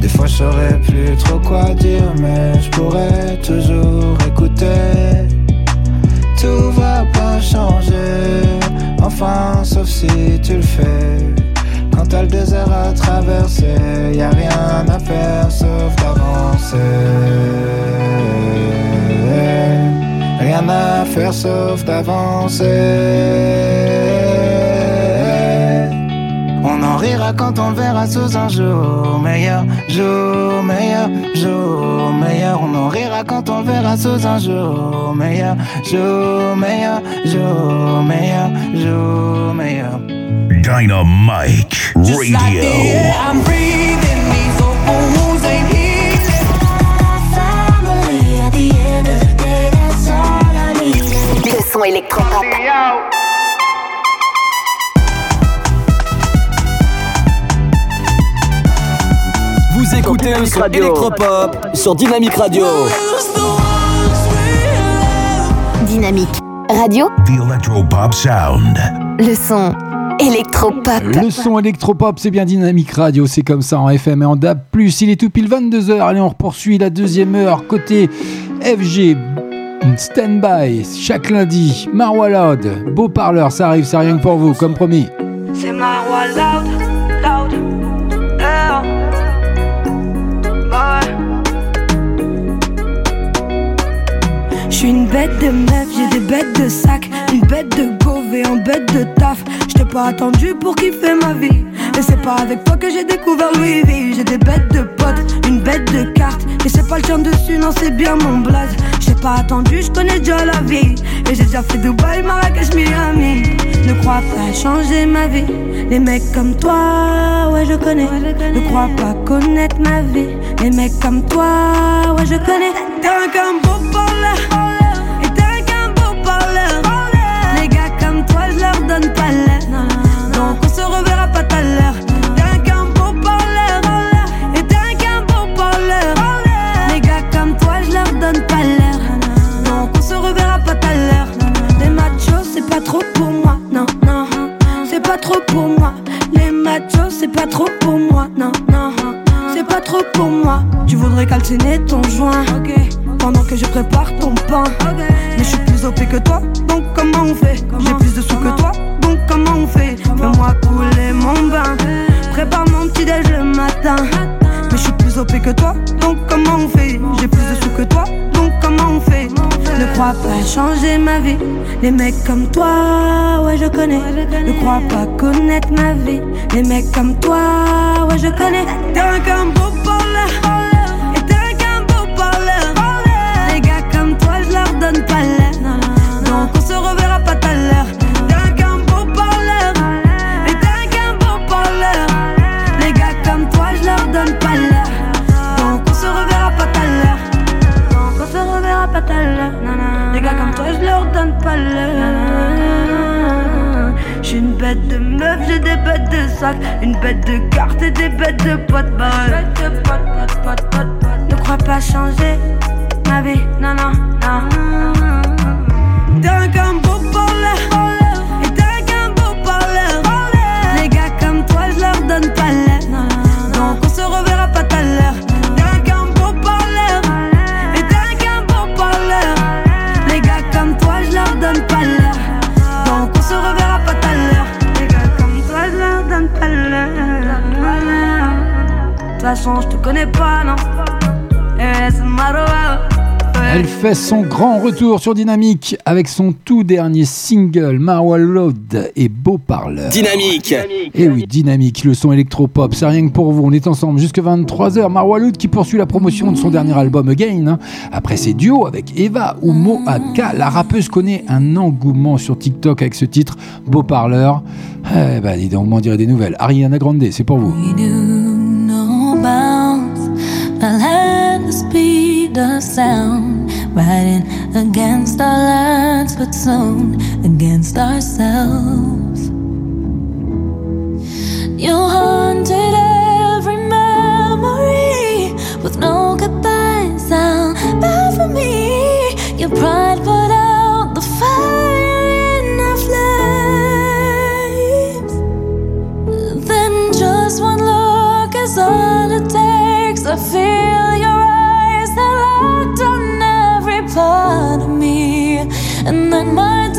Des fois je saurais plus trop quoi dire, mais je pourrais toujours écouter. Tout va pas changer, enfin sauf si tu le fais. Quand t'as le désert à traverser, y a rien à faire sauf d'avancer. Rien à faire sauf d'avancer. On en rira quand on verra sous un jour meilleur, jour meilleur, jour meilleur. On en rira quand on verra sous un jour meilleur, jour meilleur, jour meilleur, jour meilleur. Dynamite Radio. I'm breathing, these open wounds ain't healing. Le son électropop. Vous écoutez le son électropop sur Dynamic Radio. Dynamique radio, The Electropop Sound. le son électropop. Le son électropop, c'est bien dynamique radio, c'est comme ça en FM et en DAB+. Il est tout pile 22h, allez on poursuit la deuxième heure côté FG. Standby, chaque lundi, Marwa Loud, beau parleur, ça arrive, c'est rien que pour vous, comme promis. C'est Marwa loud, suis une bête de meuf, j'ai des bêtes de sac, une bête de et en bête de taf. J't'ai pas attendu pour kiffer ma vie. Et c'est pas avec toi que j'ai découvert Louis. J'ai des bêtes de potes, une bête de cartes. Et c'est pas le tien dessus, non, c'est bien mon blaze. Pas attendu, je connais déjà la vie. Et j'ai déjà fait Dubaï, Marrakech, Miami. Ne crois pas changer ma vie. Les mecs comme toi, ouais, je connais. Ne crois pas connaître ma vie. Les mecs comme toi, ouais, je connais. T'es un qu'un beau trop pour moi. Les machos, c'est pas trop pour moi. Non, non. C'est pas trop pour moi. Tu voudrais calciner ton joint. Pendant que je prépare ton pain. Mais je suis plus OP que toi. Donc comment on fait? J'ai plus de sous que toi. Donc comment on fait? Fais-moi couler mon bain. Prépare mon petit déj le matin. Mais je suis plus OP que toi. Donc comment on fait? Crois pas changer ma vie. Les mecs comme toi, ouais je connais. Ne crois pas connaître ma vie. Les mecs comme toi, ouais je connais. T'es un qu'un beau. Et t'es un beau. Les gars comme toi, je leur donne pas l'heure. J'suis une bête de meuf, j'ai des bêtes de sac, une bête de cartes et des bêtes de potes. Bah. Ne crois pas changer ma vie, non, non, non. T'es un parleur, et t'es un parleur. Les gars comme toi, je leur donne pas l'air. Façon, je te connais pas, non. Eh. Elle fait son grand retour sur Dynamique avec son tout dernier single Marwa Load et Beau Parleur. Dynamique. Et oui, Dynamique, le son électropop, c'est rien que pour vous. On est ensemble jusque 23h. Marwa Load qui poursuit la promotion de son dernier album Again. hein. Après ses duos avec Eva ou Mo Aka, la rappeuse connaît un engouement sur TikTok avec ce titre Beau Parleur. Eh ben, dis donc, on dirait des nouvelles. Ariana Grande, c'est pour vous. Of sound, riding against our lines, but soon against ourselves. You haunted every memory with no goodbye sound. Bad for me, your pride put out the fire in our flames. Then just one look is all it takes. I feel part of me, and then my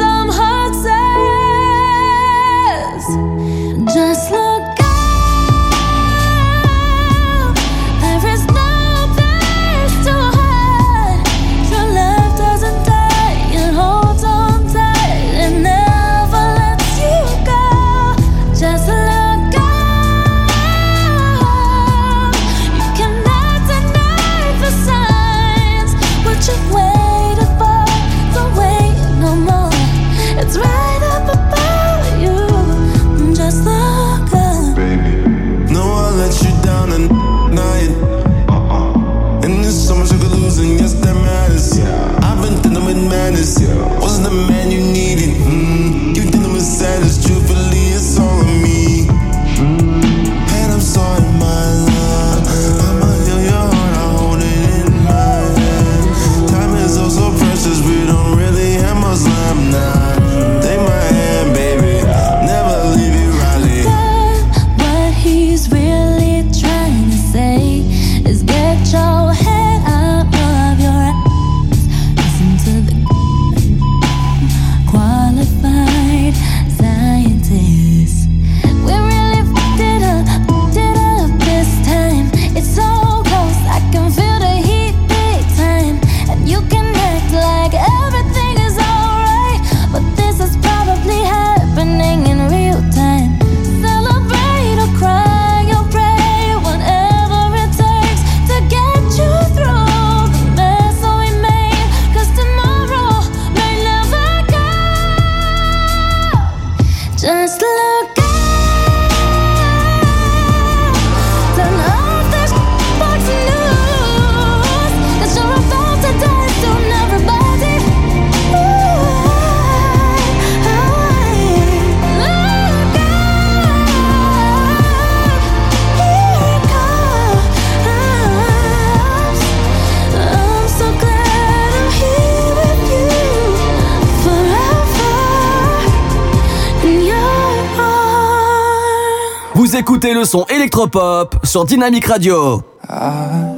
le son électropop sur Dynamic Radio. Are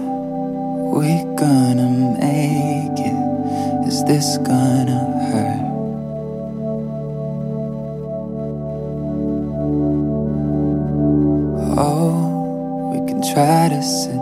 we gonna make it? Is this gonna hurt? Oh, we can try to sedate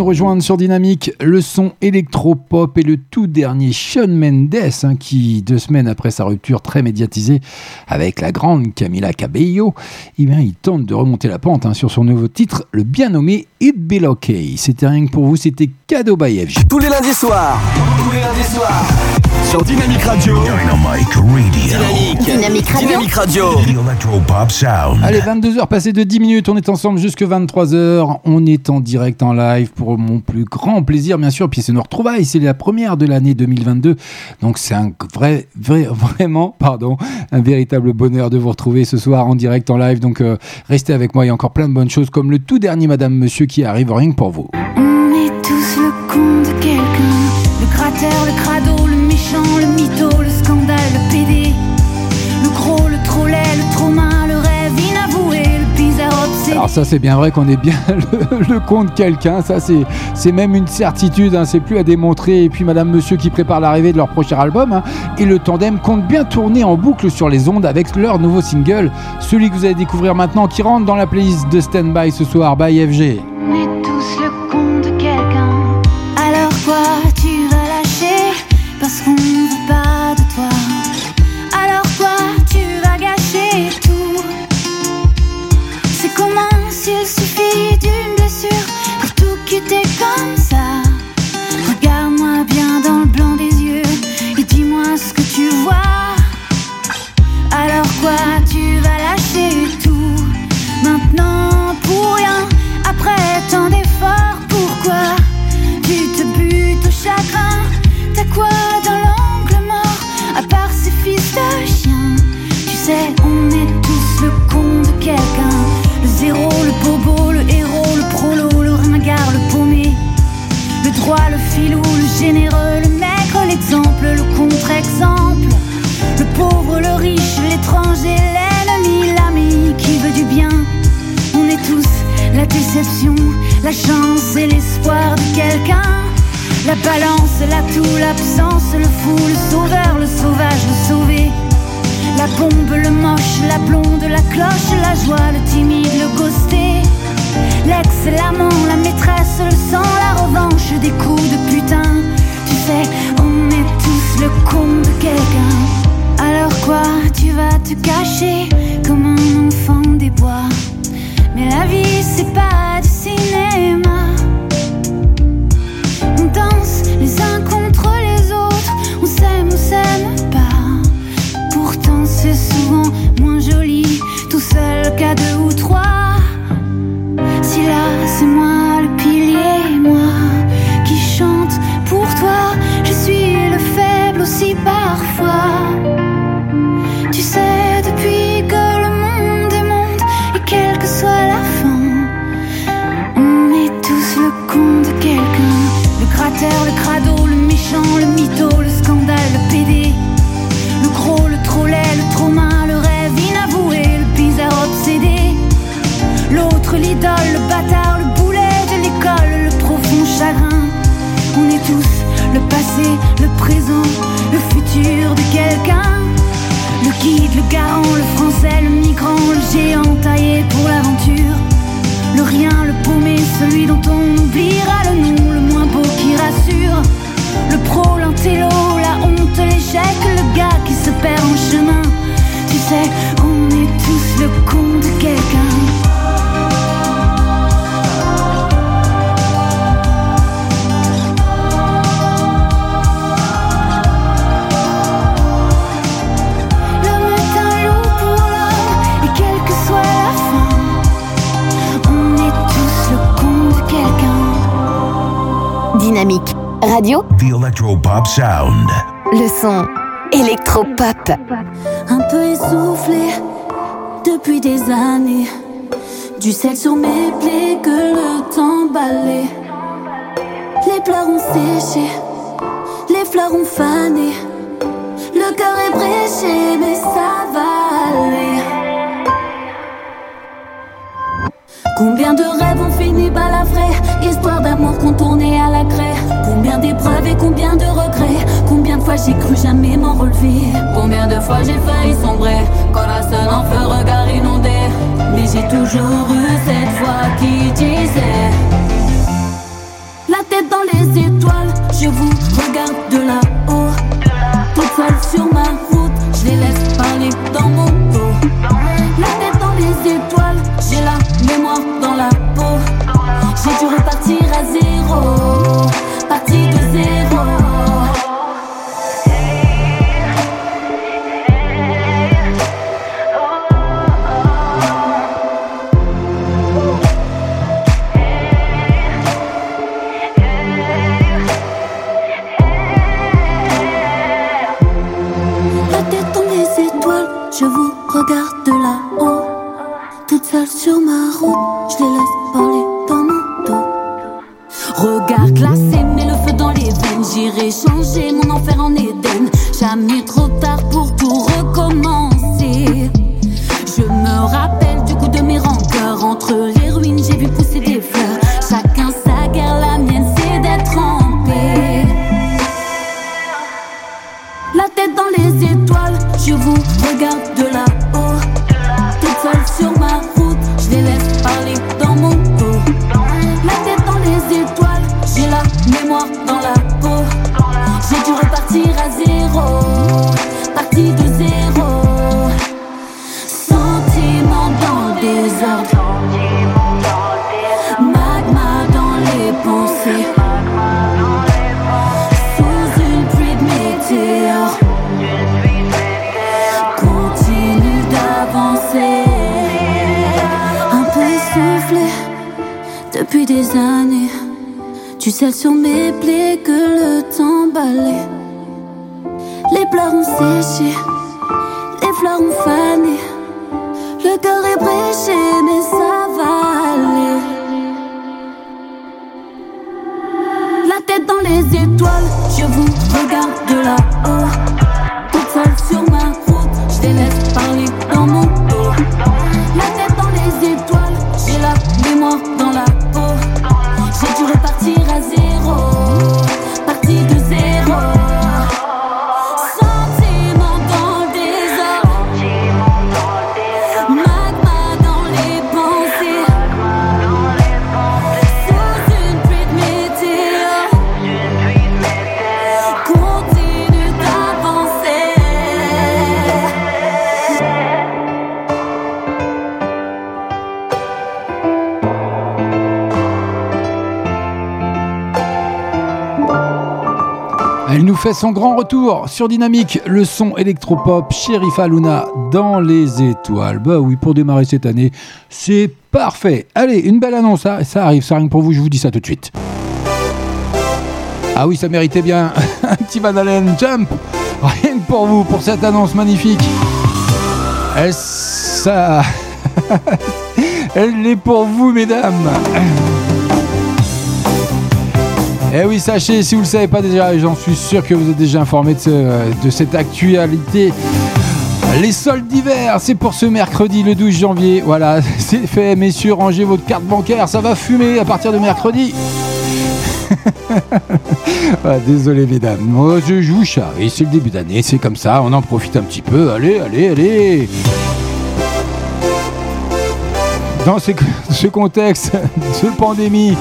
rejoindre sur Dynamique, le son électropop et le tout dernier Sean Mendes hein, qui, deux semaines après sa rupture très médiatisée avec la grande Camila Cabello, eh bien, il tente de remonter la pente hein, sur son nouveau titre, le bien nommé It Be OK. C'était rien que pour vous, c'était cadeau by. Tous les lundis soirs. Tous les lundis soirs. Sur Dynamic Radio. Dynamic Radio. Dynamique. Dynamic Radio. Dynamic Radio. The Electropop Sound. Allez, 22h passées de 10 minutes, on est ensemble jusque 23h, on est en direct en live pour mon plus grand plaisir bien sûr, puis c'est nos retrouvailles, c'est la première de l'année 2022, donc c'est un vrai, vrai, vraiment, pardon, un véritable bonheur de vous retrouver ce soir en direct en live, donc euh, restez avec moi, il y a encore plein de bonnes choses comme le tout dernier Madame Monsieur qui arrive rien que pour vous. On est tous le con de quelqu'un. Le cratère, le crado, le le mytho, le scandale, le PD. Le gros, le le trop main, le rêve inavoué, le bizarre. Alors ça c'est bien vrai qu'on est bien le, de quelqu'un, ça c'est c'est même une certitude, hein, c'est plus à démontrer. Et puis Madame Monsieur qui prépare l'arrivée de leur prochain album, hein, et le tandem compte bien tourner en boucle sur les ondes avec leur nouveau single, celui que vous allez découvrir maintenant qui rentre dans la playlist de Stand By ce soir, by FG. La chance et l'espoir de quelqu'un. La balance, l'atout, l'absence, le fou, le sauveur, le sauvage, le sauvé. La bombe, le moche, la blonde, la cloche, la joie, le timide, le ghosté. L'ex, l'amant, la maîtresse, le sang, la revanche des coups de putain. Tu sais, on est tous le con de quelqu'un. Alors quoi, tu vas te cacher comme un enfant des bois? Mais la vie, c'est pas passé, le présent, le futur de quelqu'un. Le guide, le garant, le français, le migrant, le géant taillé pour l'aventure. Le rien, le paumé, celui dont on oubliera le nom, le moins beau qui rassure. Le pro, l'intello, la honte, l'échec, le gars qui se perd en chemin. Tu sais, on est tous le con de quelqu'un. Dynamique radio, The Electropop Sound. le son électropop. Un peu essoufflé depuis des années. Du sel sur mes plaies que le temps balait. Les pleurs ont séché, les fleurs ont fané. Le cœur est bréché, mais ça va aller. Combien de rêves ont fini balafrés Histoire d'amour contourné à la craie? Combien d'épreuves et combien de regrets. Combien de fois j'ai cru jamais m'en relever. Combien de fois j'ai failli sombrer. Quand la seule en feu regard inondé Mais j'ai toujours eu cette voix qui disait La tête dans les étoiles Je vous regarde de là-haut. Toute seule sur ma route Je les laisse parler dans mon dos. La tête dans les étoiles J'ai la mémoire dans la peau. J'ai dû repartir à zéro son grand retour sur Dynamique, le son électropop, Sherifa Luna dans les étoiles. Bah oui, pour démarrer cette année, c'est parfait. Allez, une belle annonce, ça, ça arrive, ça que pour vous, je vous dis ça tout de suite. Ah oui, ça méritait bien un petit Madeleine Jump, rien que pour vous, pour cette annonce magnifique. Ça... Elle est pour vous, mesdames. Eh oui, sachez, si vous ne le savez pas déjà, j'en suis sûr que vous êtes déjà informé de, ce- de cette actualité. Les soldes d'hiver, c'est pour ce mercredi le 12 janvier. Voilà, c'est fait, messieurs, rangez votre carte bancaire, ça va fumer à partir de mercredi. Ah, désolé mesdames, moi je, je vous charrie, c'est le début d'année, c'est comme ça, on en profite un petit peu, allez, allez, allez dans ce contexte de pandémie,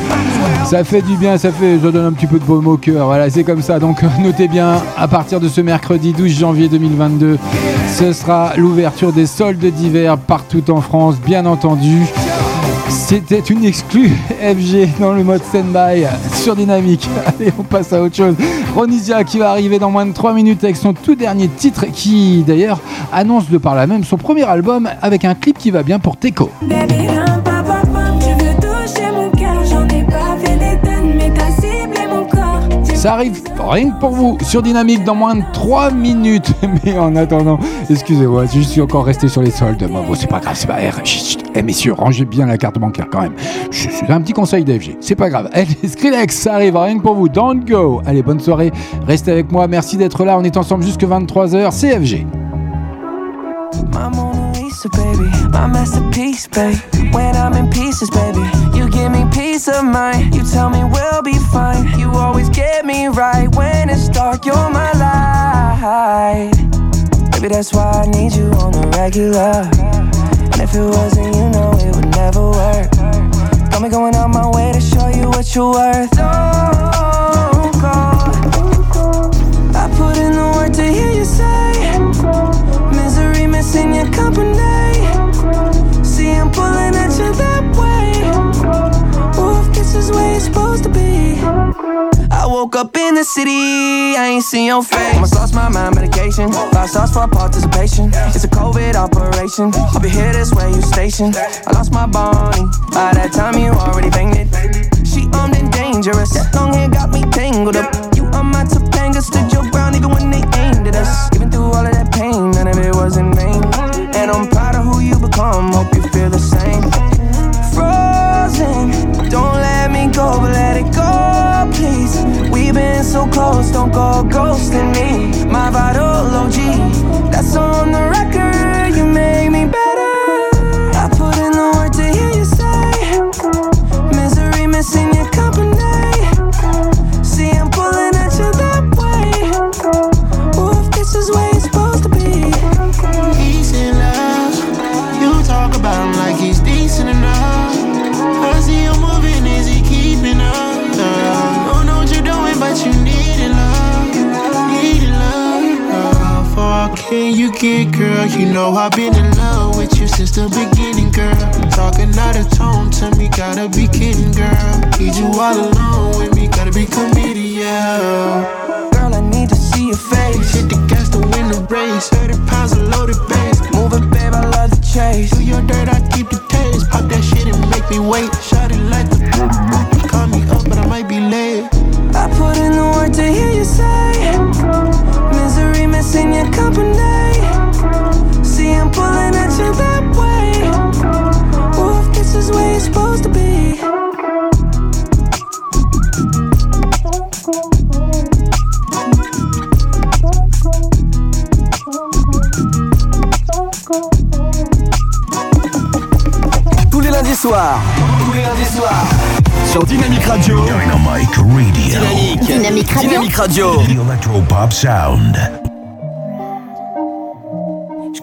ça fait du bien, ça fait, je donne un petit peu de baume au cœur. Voilà, c'est comme ça. Donc notez bien, à partir de ce mercredi 12 janvier 2022, ce sera l'ouverture des soldes d'hiver partout en France, bien entendu. C'était une exclue FG dans le mode stand-by sur Dynamique. Allez, on passe à autre chose. Ronisia qui va arriver dans moins de 3 minutes avec son tout dernier titre qui d'ailleurs annonce de par là même son premier album avec un clip qui va bien pour Teco. Ça arrive rien que pour vous sur Dynamique dans moins de 3 minutes. Mais en attendant, excusez-moi, je suis encore resté sur les soldes. Moi, bon, c'est pas grave, c'est pas grave. Chut, chut. Eh messieurs, rangez bien la carte bancaire quand même. Suis un petit conseil d'FG, c'est pas grave. Allez, Skrillex, ça arrive rien que pour vous. Don't go. Allez, bonne soirée. Restez avec moi. Merci d'être là. On est ensemble jusque 23h. CFG. My Mona Lisa, baby, my masterpiece, babe. When I'm in pieces, baby, you give me peace of mind. You tell me we'll be fine. You always get me right when it's dark. You're my light, baby. That's why I need you on the regular. And if it wasn't, you know it would never work. Got me going out my way to show you what you're worth. Oh, Don't go. I put in the work to hear you say. Missing your company. See, I'm pulling at you that way. This is where you're supposed to be. I woke up in the city, I ain't seen your face. Almost lost my mind, medication. Five stars for participation. It's a COVID operation. I'll be here this way, you station. I lost my Bonnie. By that time, you already banged it. She armed and dangerous. Long hair got me tangled up. You are my Topanga, stood your close, don't go ghosting me. Girl? You know I've been in love with you since the beginning, girl. Talking out of tone, tell me gotta be kidding, girl. Need you all alone with me, gotta be yeah. Girl, I need to see your face. Hit the gas to win the race. 30 pounds of loaded bass. Moving, babe, I love the chase. Do your dirt, I keep the taste. Pop that shit and make me wait. Shawty like the call me up, but I might be late. I put in the work to hear you say Misery missing your company that way Ooh, if this is where you're supposed to be Tous les lundis soirs. Tous les lundis soirs. Sur Dynamic Radio. Dynamic Radio. Dynamique. Dynamique Radio. Dynamic Radio. The Electropop Sound.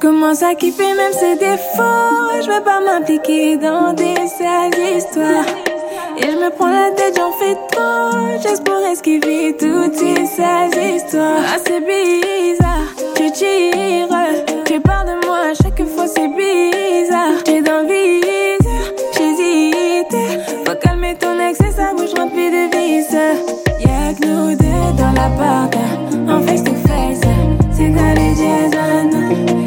Commence à kiffer même ses défauts. Je veux pas m'impliquer dans des sales histoires. Et je me prends la tête, j'en fais trop. Juste pour esquiver toutes ces sales histoires. Ah, c'est bizarre. Tu tires, tu parles de moi. Chaque fois, c'est bizarre. Dans le viseur, j'hésite. Faut calmer ton ex et ça bouge rempli de vis. Y'a que nous deux dans l'appart. En face to face. C'est quoi les jazz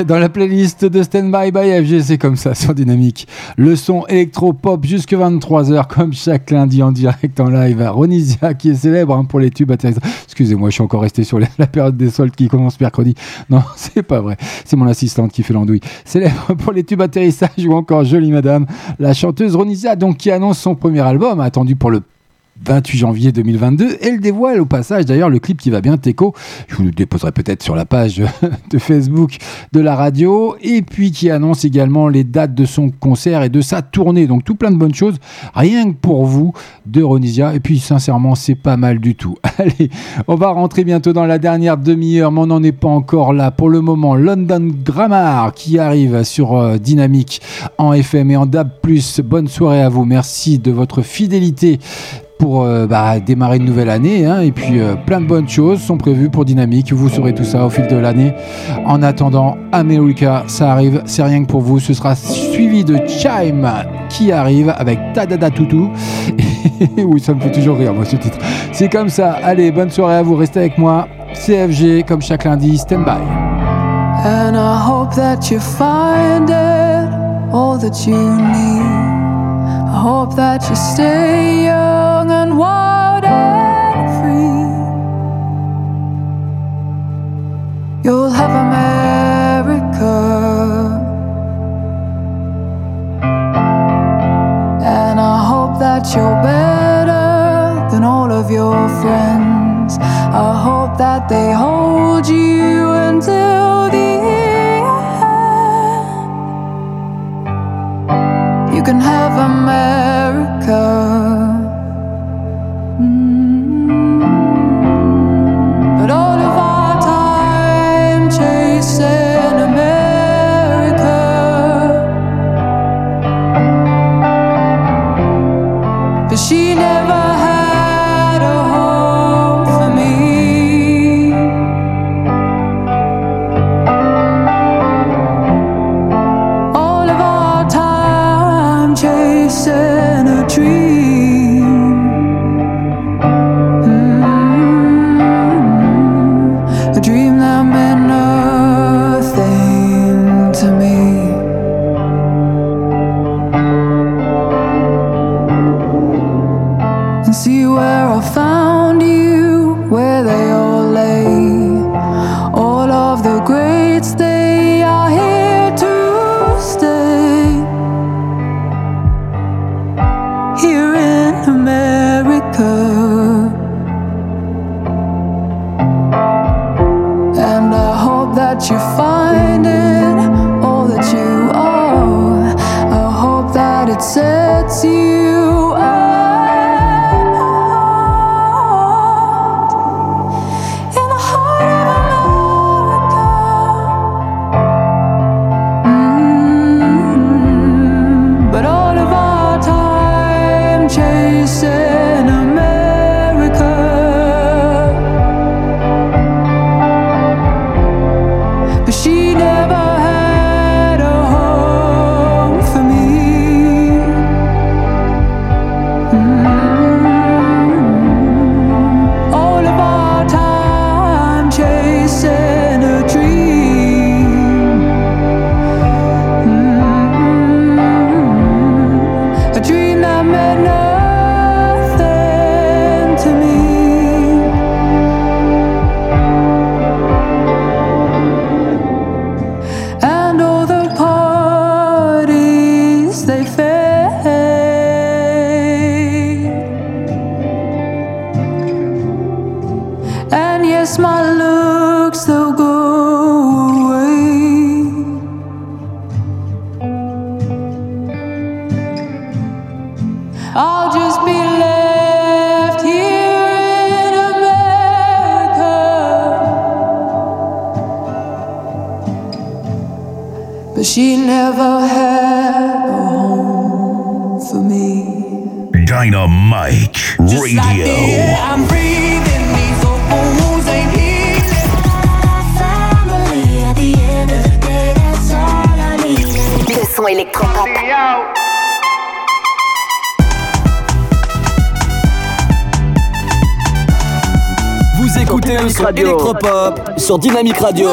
dans la playlist de Stand By by FG, c'est comme ça sur Dynamique. Le son électro-pop jusque 23h, comme chaque lundi en direct en live. Ronisia qui est célèbre hein, pour les tubes. Excusez-moi, je suis encore resté sur la, la période des soldes qui commence mercredi. Non, c'est pas vrai. C'est mon assistante qui fait l'andouille. Célèbre pour les tubes atterrissage ou encore Jolie Madame, la chanteuse Ronisia, donc qui annonce son premier album, attendu pour le 28 janvier 2022. Elle dévoile au passage d'ailleurs le clip qui va bien, Teco. Je vous le déposerai peut-être sur la page de Facebook de la radio. Et puis qui annonce également les dates de son concert et de sa tournée. Donc tout plein de bonnes choses. Rien que pour vous de Ronisia. Et puis sincèrement, c'est pas mal du tout. Allez, on va rentrer bientôt dans la dernière demi-heure, mais on n'en est pas encore là. Pour le moment, London Grammar qui arrive sur euh, Dynamique en FM et en DAB+. Bonne soirée à vous. Merci de votre fidélité pour euh, bah, démarrer une nouvelle année. hein. et puis euh, plein de bonnes choses sont prévues pour Dynamique. Vous saurez tout ça au fil de l'année. En attendant, America, ça arrive. C'est rien que pour vous. Ce sera suivi de Chime qui arrive avec Tadada Toutou. oui, ça me fait toujours rire, moi, ce titre. C'est comme ça. Allez, bonne soirée à vous. Restez avec moi. CFG, comme chaque lundi, stand by. And I hope that you find all that you need. I hope that you stay young wild and free. You'll have America. And I hope that you're better than all of your friends. I hope that they hold you until the end. You can have America. Dynamique Radio.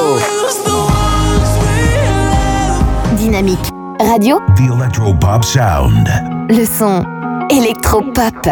Dynamique Radio. The Sound. Le son Electropop.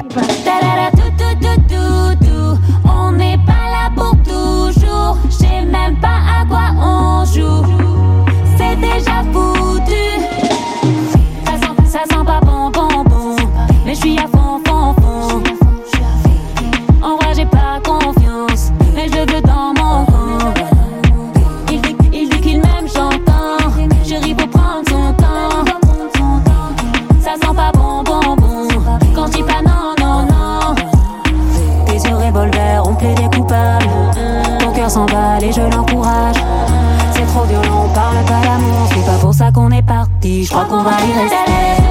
je crois qu'on va y rester.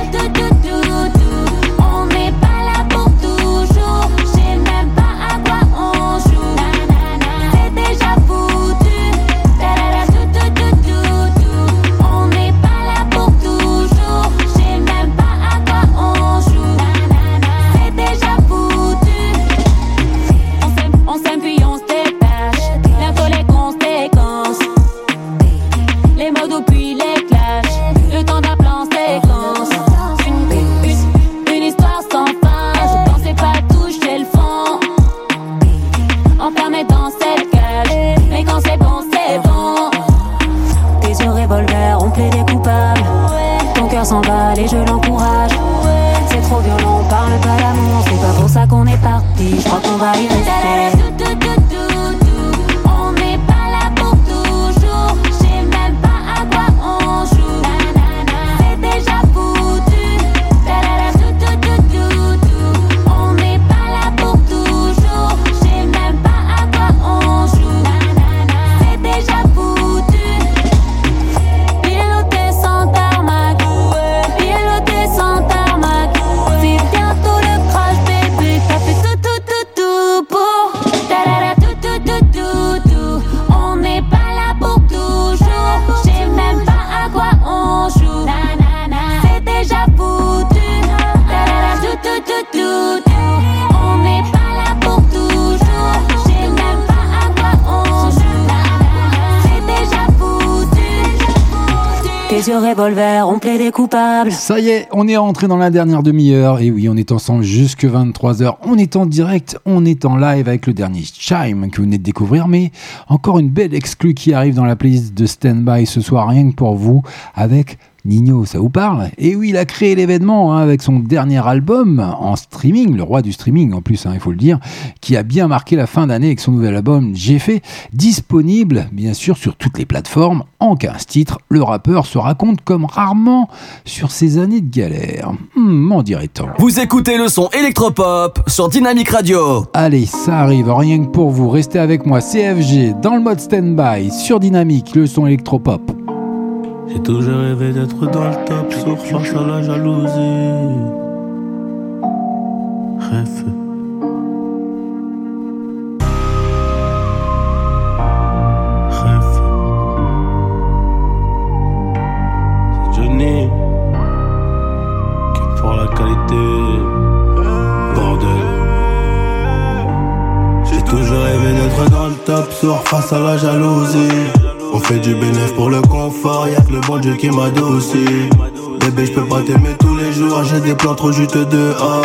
Ça y est, on est rentré dans la dernière demi-heure. Et oui, on est ensemble jusque 23h. On est en direct, on est en live avec le dernier Chime que vous venez de découvrir. Mais encore une belle exclue qui arrive dans la playlist de Standby ce soir, rien que pour vous, avec Nino, ça vous parle? Et oui, il a créé l'événement hein, avec son dernier album en streaming, le roi du streaming en plus, hein, il faut le dire, qui a bien marqué la fin d'année avec son nouvel album J'ai fait, disponible bien sûr sur toutes les plateformes. En 15 titres, le rappeur se raconte comme rarement sur ses années de galère. Hmm, M'en dirait-on. Vous écoutez le son électropop sur Dynamic Radio. Allez, ça arrive, rien que pour vous. Restez avec moi, CFG, dans le mode stand-by, sur Dynamique, le son électropop. J'ai toujours rêvé d'être dans le top, sauf face à la jalousie. Rêve. Face à la jalousie. On fait du bénéf pour le confort, y'a que le bon Dieu qui m'a aussi. Bébé, je peux pas t'aimer tous les jours, j'ai des plans trop juteux dehors.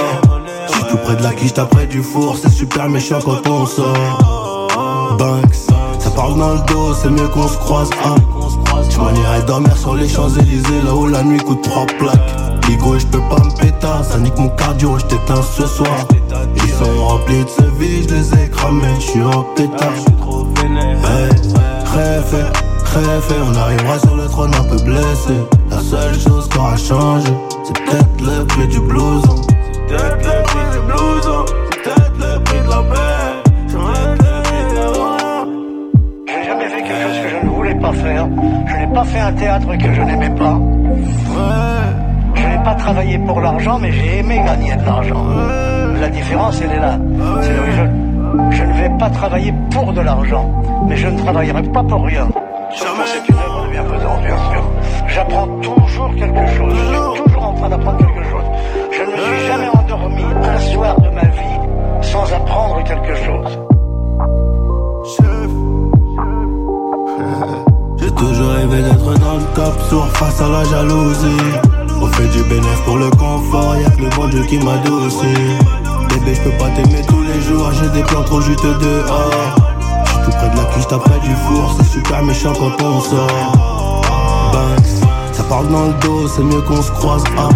J'suis tout près de la quiche, près du four, c'est super méchant quand on sort. Banks, ça parle dans le dos, c'est mieux qu'on se croise. Hein. M'en irais dormir sur les Champs-Élysées, là où la nuit coûte trois plaques. Ligo, je peux pas me péter, ça nique mon cardio, je t'éteins ce soir. Ils sont remplis de ce vie, je les ai cramés, je suis en pétard. Hey, rêve, on arrivera sur le trône un peu blessé. La seule chose qui aura changé, c'est peut-être le prix du blouson. C'est peut-être le prix du blouson, c'est peut-être le prix de la paix. J'aurais le prix de la Je n'ai jamais fait quelque chose que je ne voulais pas faire. Je n'ai pas fait un théâtre que je n'aimais pas. Je n'ai pas travaillé pour l'argent, mais j'ai aimé gagner de l'argent. La différence, elle est là. C'est je, je ne vais pas travailler pour de l'argent, mais je ne travaillerai pas pour rien. C'est une œuvre de bienfaisance, bien sûr. J'apprends toujours quelque chose. Je suis toujours en train d'apprendre quelque chose. Je ne me suis jamais endormi un soir de ma vie sans apprendre quelque chose. J'ai toujours rêvé d'être dans le top, sourd face à la jalousie. On fait du bénéf pour le confort, y'a que le bon Dieu qui m'a aussi. Bébé, je peux pas t'aimer tous les jours, j'ai des plans trop juteux dehors. J'suis tout près de la cuisse, près du four, c'est super méchant quand on sort. Banks, ça parle dans le dos, c'est mieux qu'on se croise. Ah.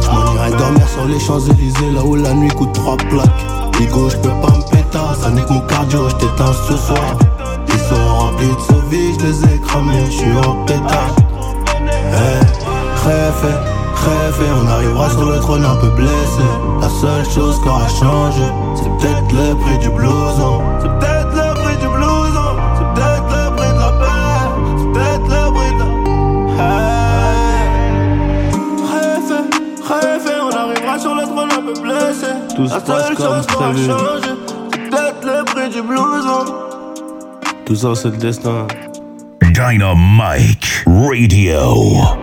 Je m'en irais dormir sur les Champs-Élysées, là où la nuit coûte trois plaques. Ligo, je peux pas me péter, ça nique mon cardio, je t'éteins ce soir. Ils sont remplis de vie, je les ai cramés, je suis en pétard. Hey, rêve, rêve, on arrivera sur le trône un peu blessé. La seule chose qui aura changé, c'est peut-être le prix du blouson. C'est peut-être le prix du blouson, c'est peut-être le prix de la paix, c'est peut-être le prix de la. Hey, rêve, rêve, on arrivera sur le trône un peu blessé. Tout se La passe seule comme chose qui aura prévu. changé, c'est peut-être le prix du blouson. Tout ça, c'est le destin. Dynamite Radio.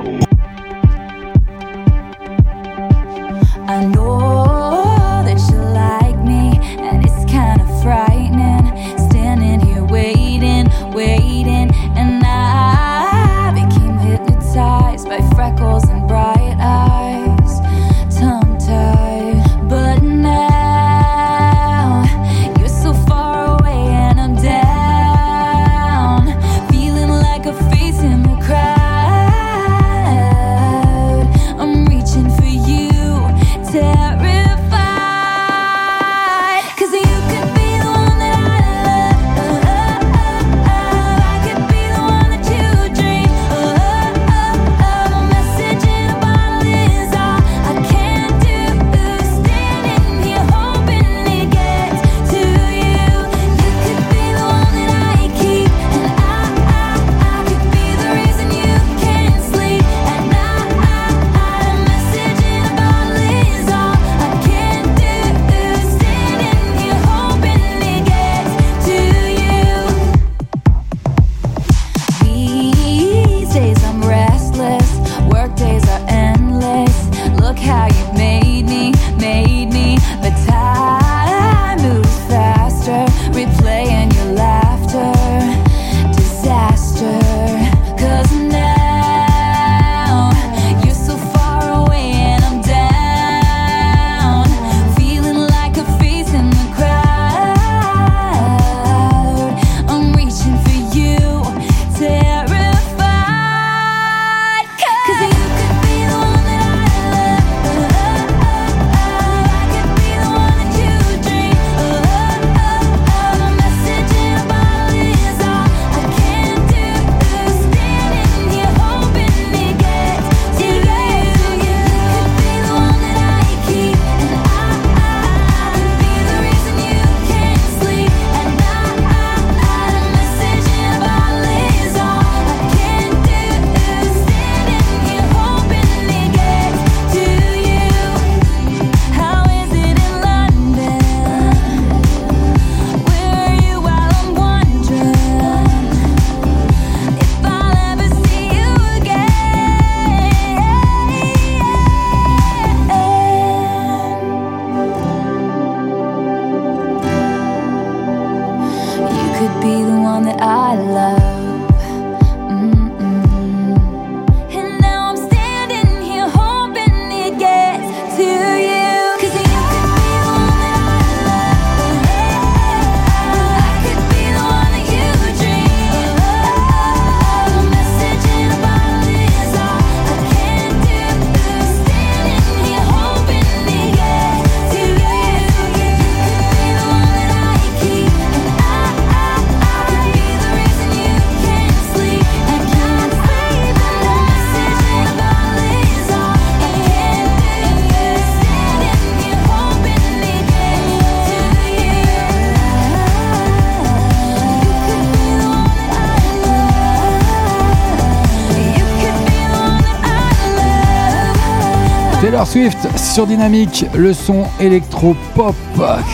Swift sur Dynamique, le son électro-pop.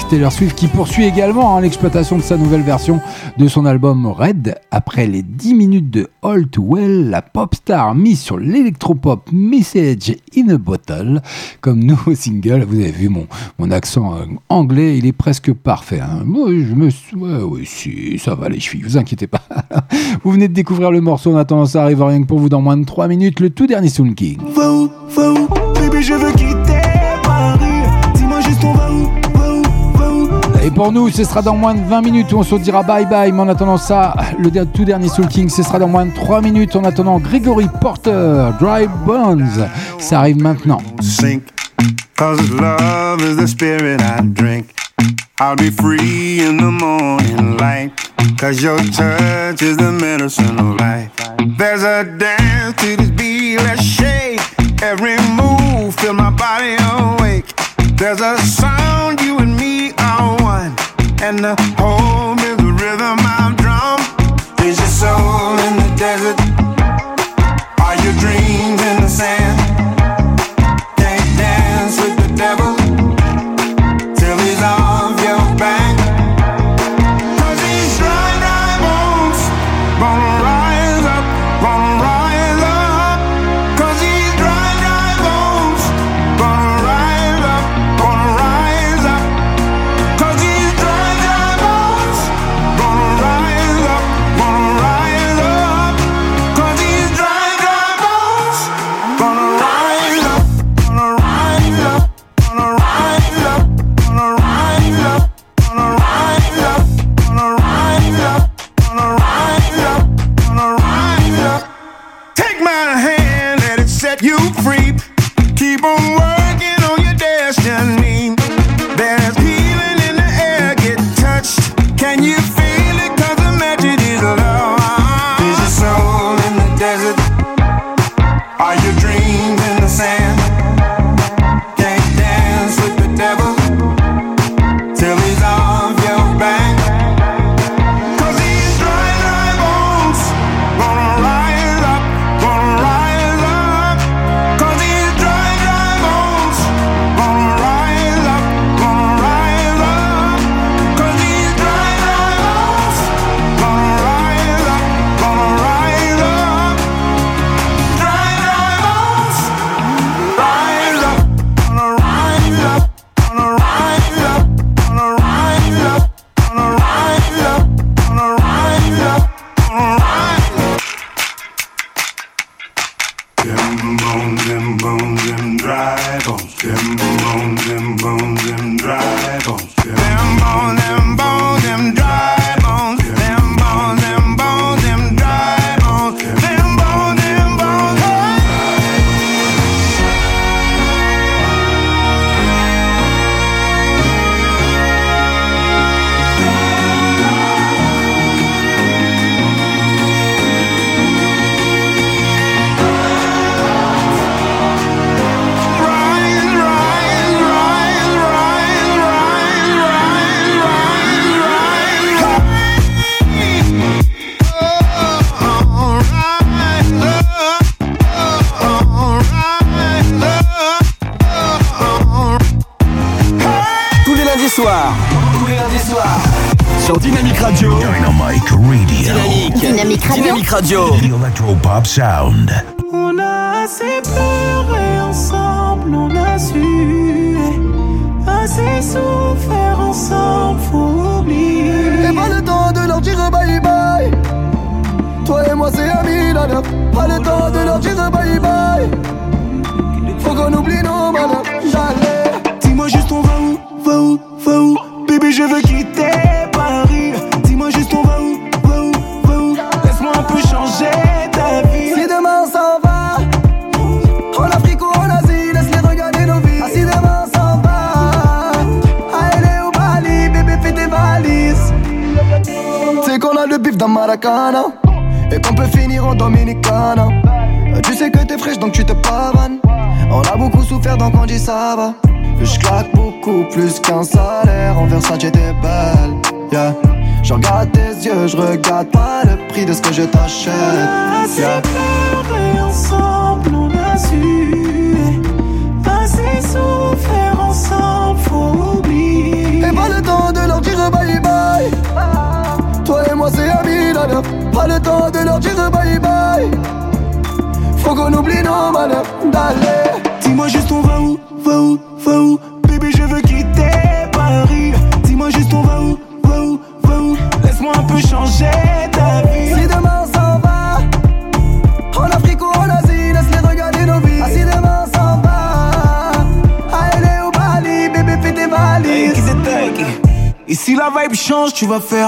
Taylor Swift qui poursuit également hein, l'exploitation de sa nouvelle version de son album Red. Après les 10 minutes de All Too Well, la pop star mise sur l'électro-pop Message in a Bottle. Comme nouveau single, vous avez vu mon, mon accent euh, anglais, il est presque parfait. hein. Moi, je me suis... oui, si, ça va les chevilles, vous inquiétez pas. vous venez de découvrir le morceau, en attendant ça arrive rien que pour vous dans moins de 3 minutes, le tout dernier Soul King. Baby je veux quitter Paris Dis-moi juste on va où, va où, va où? Et pour nous, ce sera dans moins de 20 minutes où on se dira bye bye. Mais en attendant ça, le tout dernier Soul King, ce sera dans moins de 3 minutes. En attendant, Gregory Porter, Dry Bones. Ça arrive maintenant. sink. Cause love is the spirit I drink. I'll be free in the morning light. Cause your touch is the medicine of life. There's a dance to this beat, let's shake. Every move, feel my body awake. There's a sound, you and me are one. And the home is the rhythm I'm drum. Is your soul in the desert? Chuva fé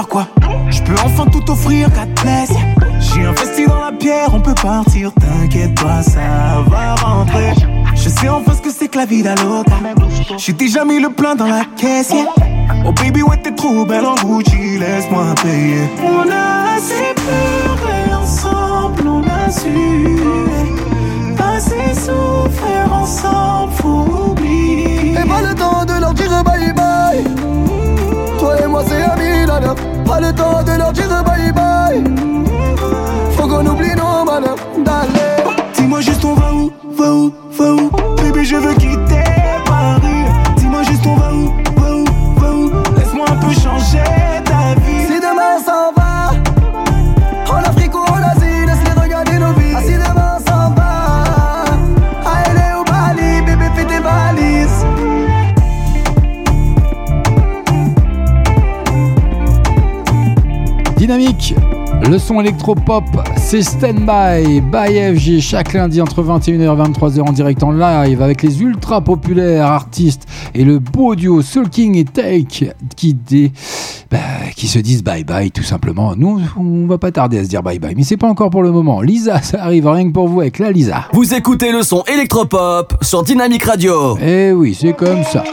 Le son électropop, c'est Stand By, by FG, chaque lundi entre 21h et 23h en direct en live avec les ultra populaires artistes et le beau duo Soul King et Take bah, qui, se disent bye bye tout simplement. Nous, on va pas tarder à se dire bye bye, mais c'est pas encore pour le moment. Lisa, ça arrive rien que pour vous avec la Lisa. Vous écoutez le son électropop sur Dynamic Radio. Eh oui, c'est comme ça.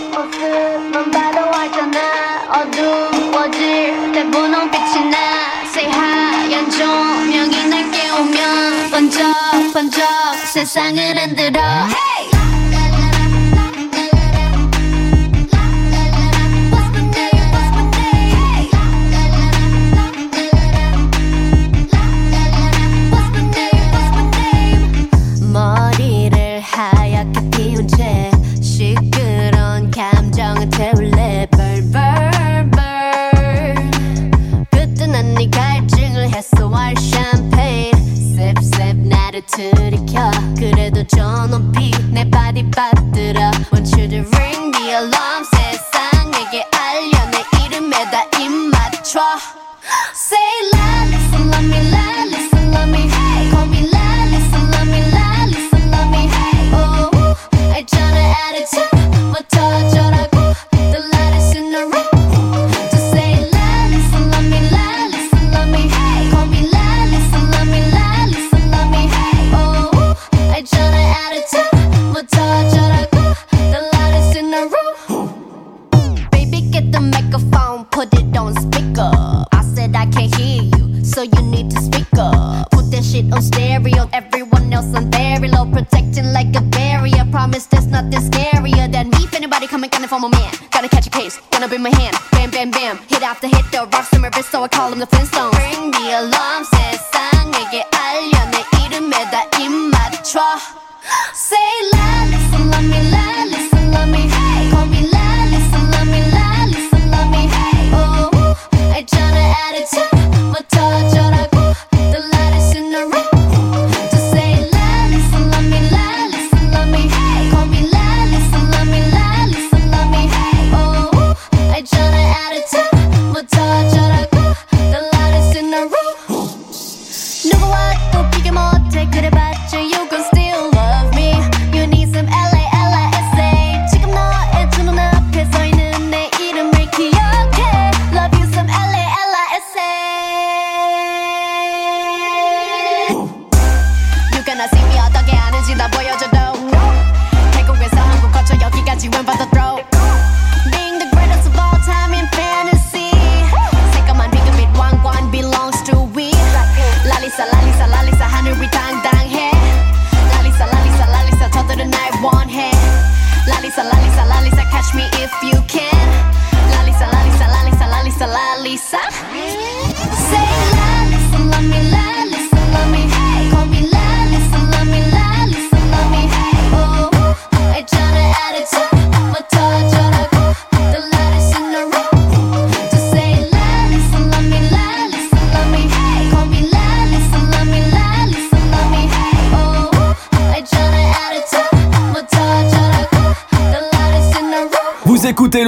번쩍 번쩍 세상을 흔들어.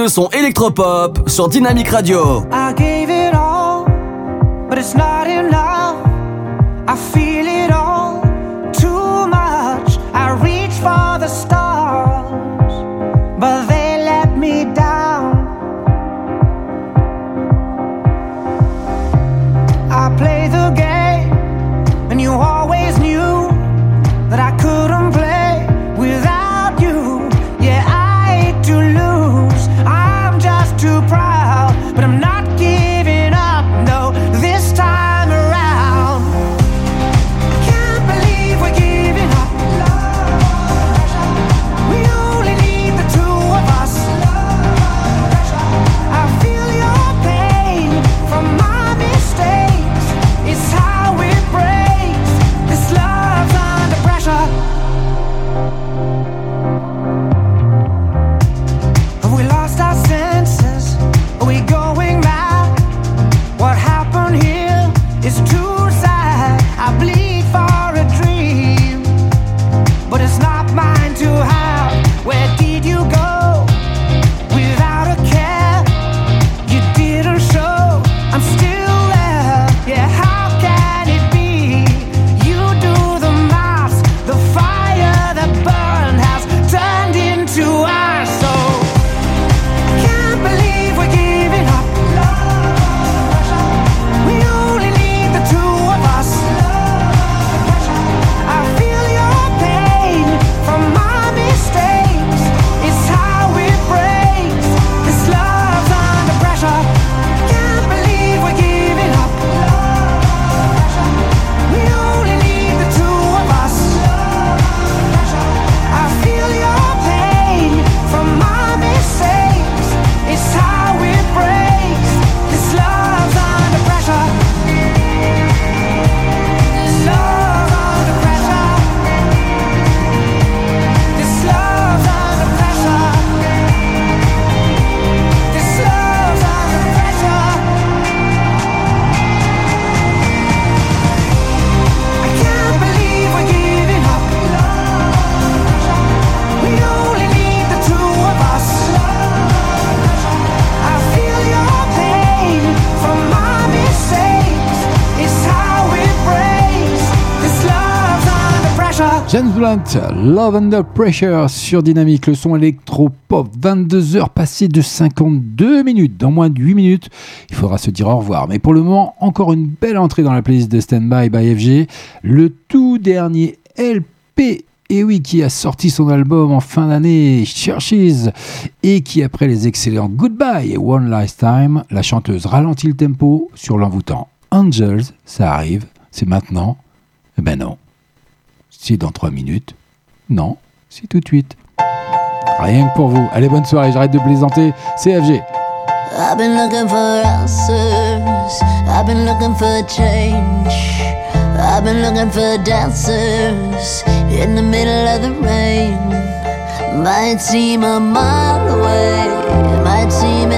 son électropop sur Dynamic Radio. Love Under Pressure sur Dynamique, le son électro-pop, 22 heures passées de 52 minutes. Dans moins de 8 minutes, il faudra se dire au revoir. Mais pour le moment, encore une belle entrée dans la playlist de Standby by FG, le tout dernier LP et eh oui, qui a sorti son album en fin d'année, Churches, et qui, après les excellents Goodbye et One Last Time, la chanteuse ralentit le tempo sur l'envoûtant Angels, ça arrive, c'est maintenant. Eh ben non, c'est dans 3 minutes Non, c'est tout de suite. Rien que pour vous. Allez, bonne soirée, j'arrête de plaisanter. CFG. I've been looking for answers. I've been looking for change. I've been looking for dancers in the middle of the rain. Might seem a mile away, might seem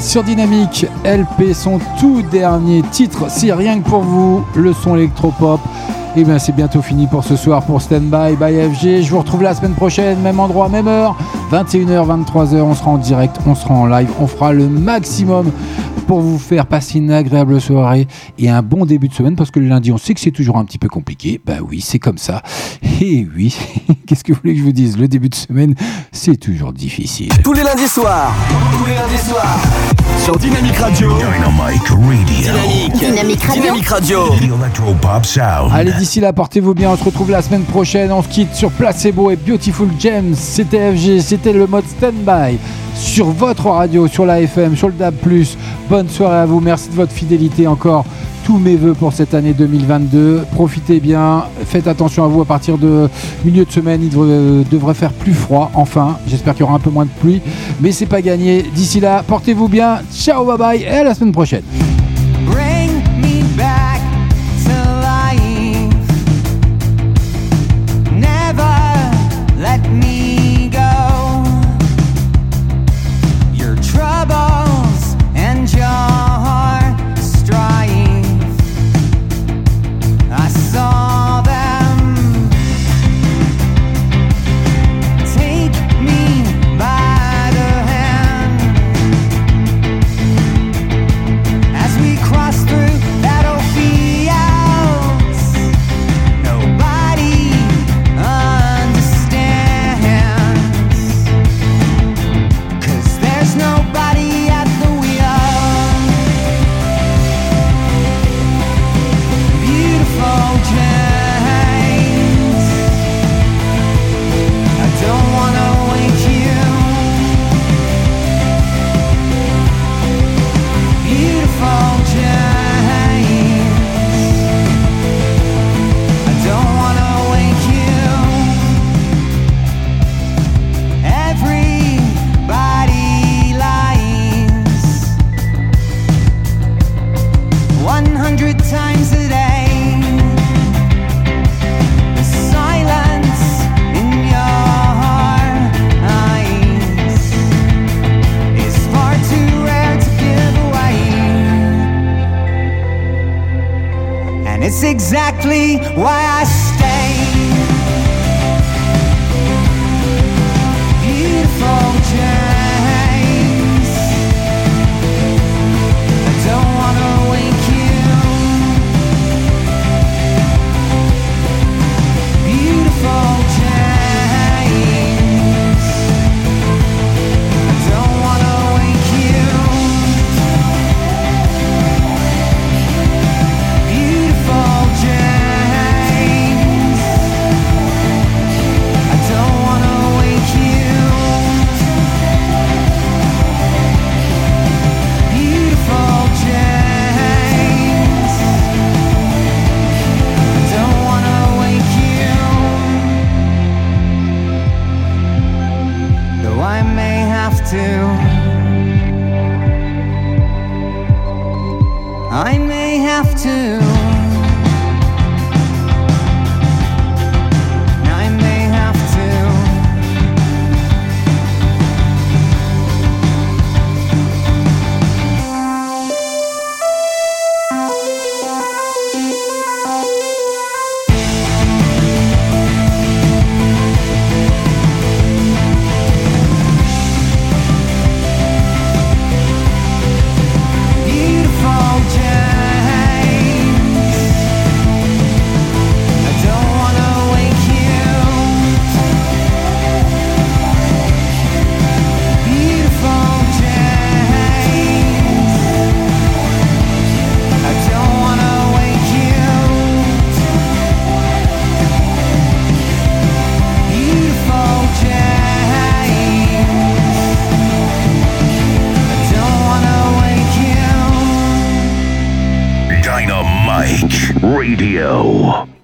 Sur Dynamique LP, son tout dernier titre. C'est rien que pour vous, le son électropop. Et bien c'est bientôt fini pour ce soir pour Stand By by FG. Je vous retrouve la semaine prochaine, même endroit, même heure, 21h, 23h. On sera en direct, on sera en live, on fera le maximum pour vous faire passer une agréable soirée et un bon début de semaine parce que le lundi on sait que c'est toujours un petit peu compliqué. Bah oui, c'est comme ça. Et oui, qu'est-ce que vous voulez que je vous dise? Le début de semaine, c'est toujours difficile. Tous les lundis soirs. Tous les lundis soirs. Sur Dynamic Radio. Dynamic Radio. Dynamique. Dynamique Radio. Dynamic Radio. The Electropop Sound. Allez, d'ici là, portez-vous bien. On se retrouve la semaine prochaine. On se quitte sur Placebo et Beautiful Gems. C'était FG, c'était le mode standby sur votre radio, sur la FM, sur le DAB. Bonne soirée à vous. Merci de votre fidélité encore. Tous mes voeux pour cette année 2022. Profitez bien. Faites attention à vous à partir de milieu de semaine. Il devrait, devrait faire plus froid. Enfin, j'espère qu'il y aura un peu moins de pluie. Mais c'est pas gagné. D'ici là, portez-vous bien. Ciao, bye bye. Et à la semaine prochaine.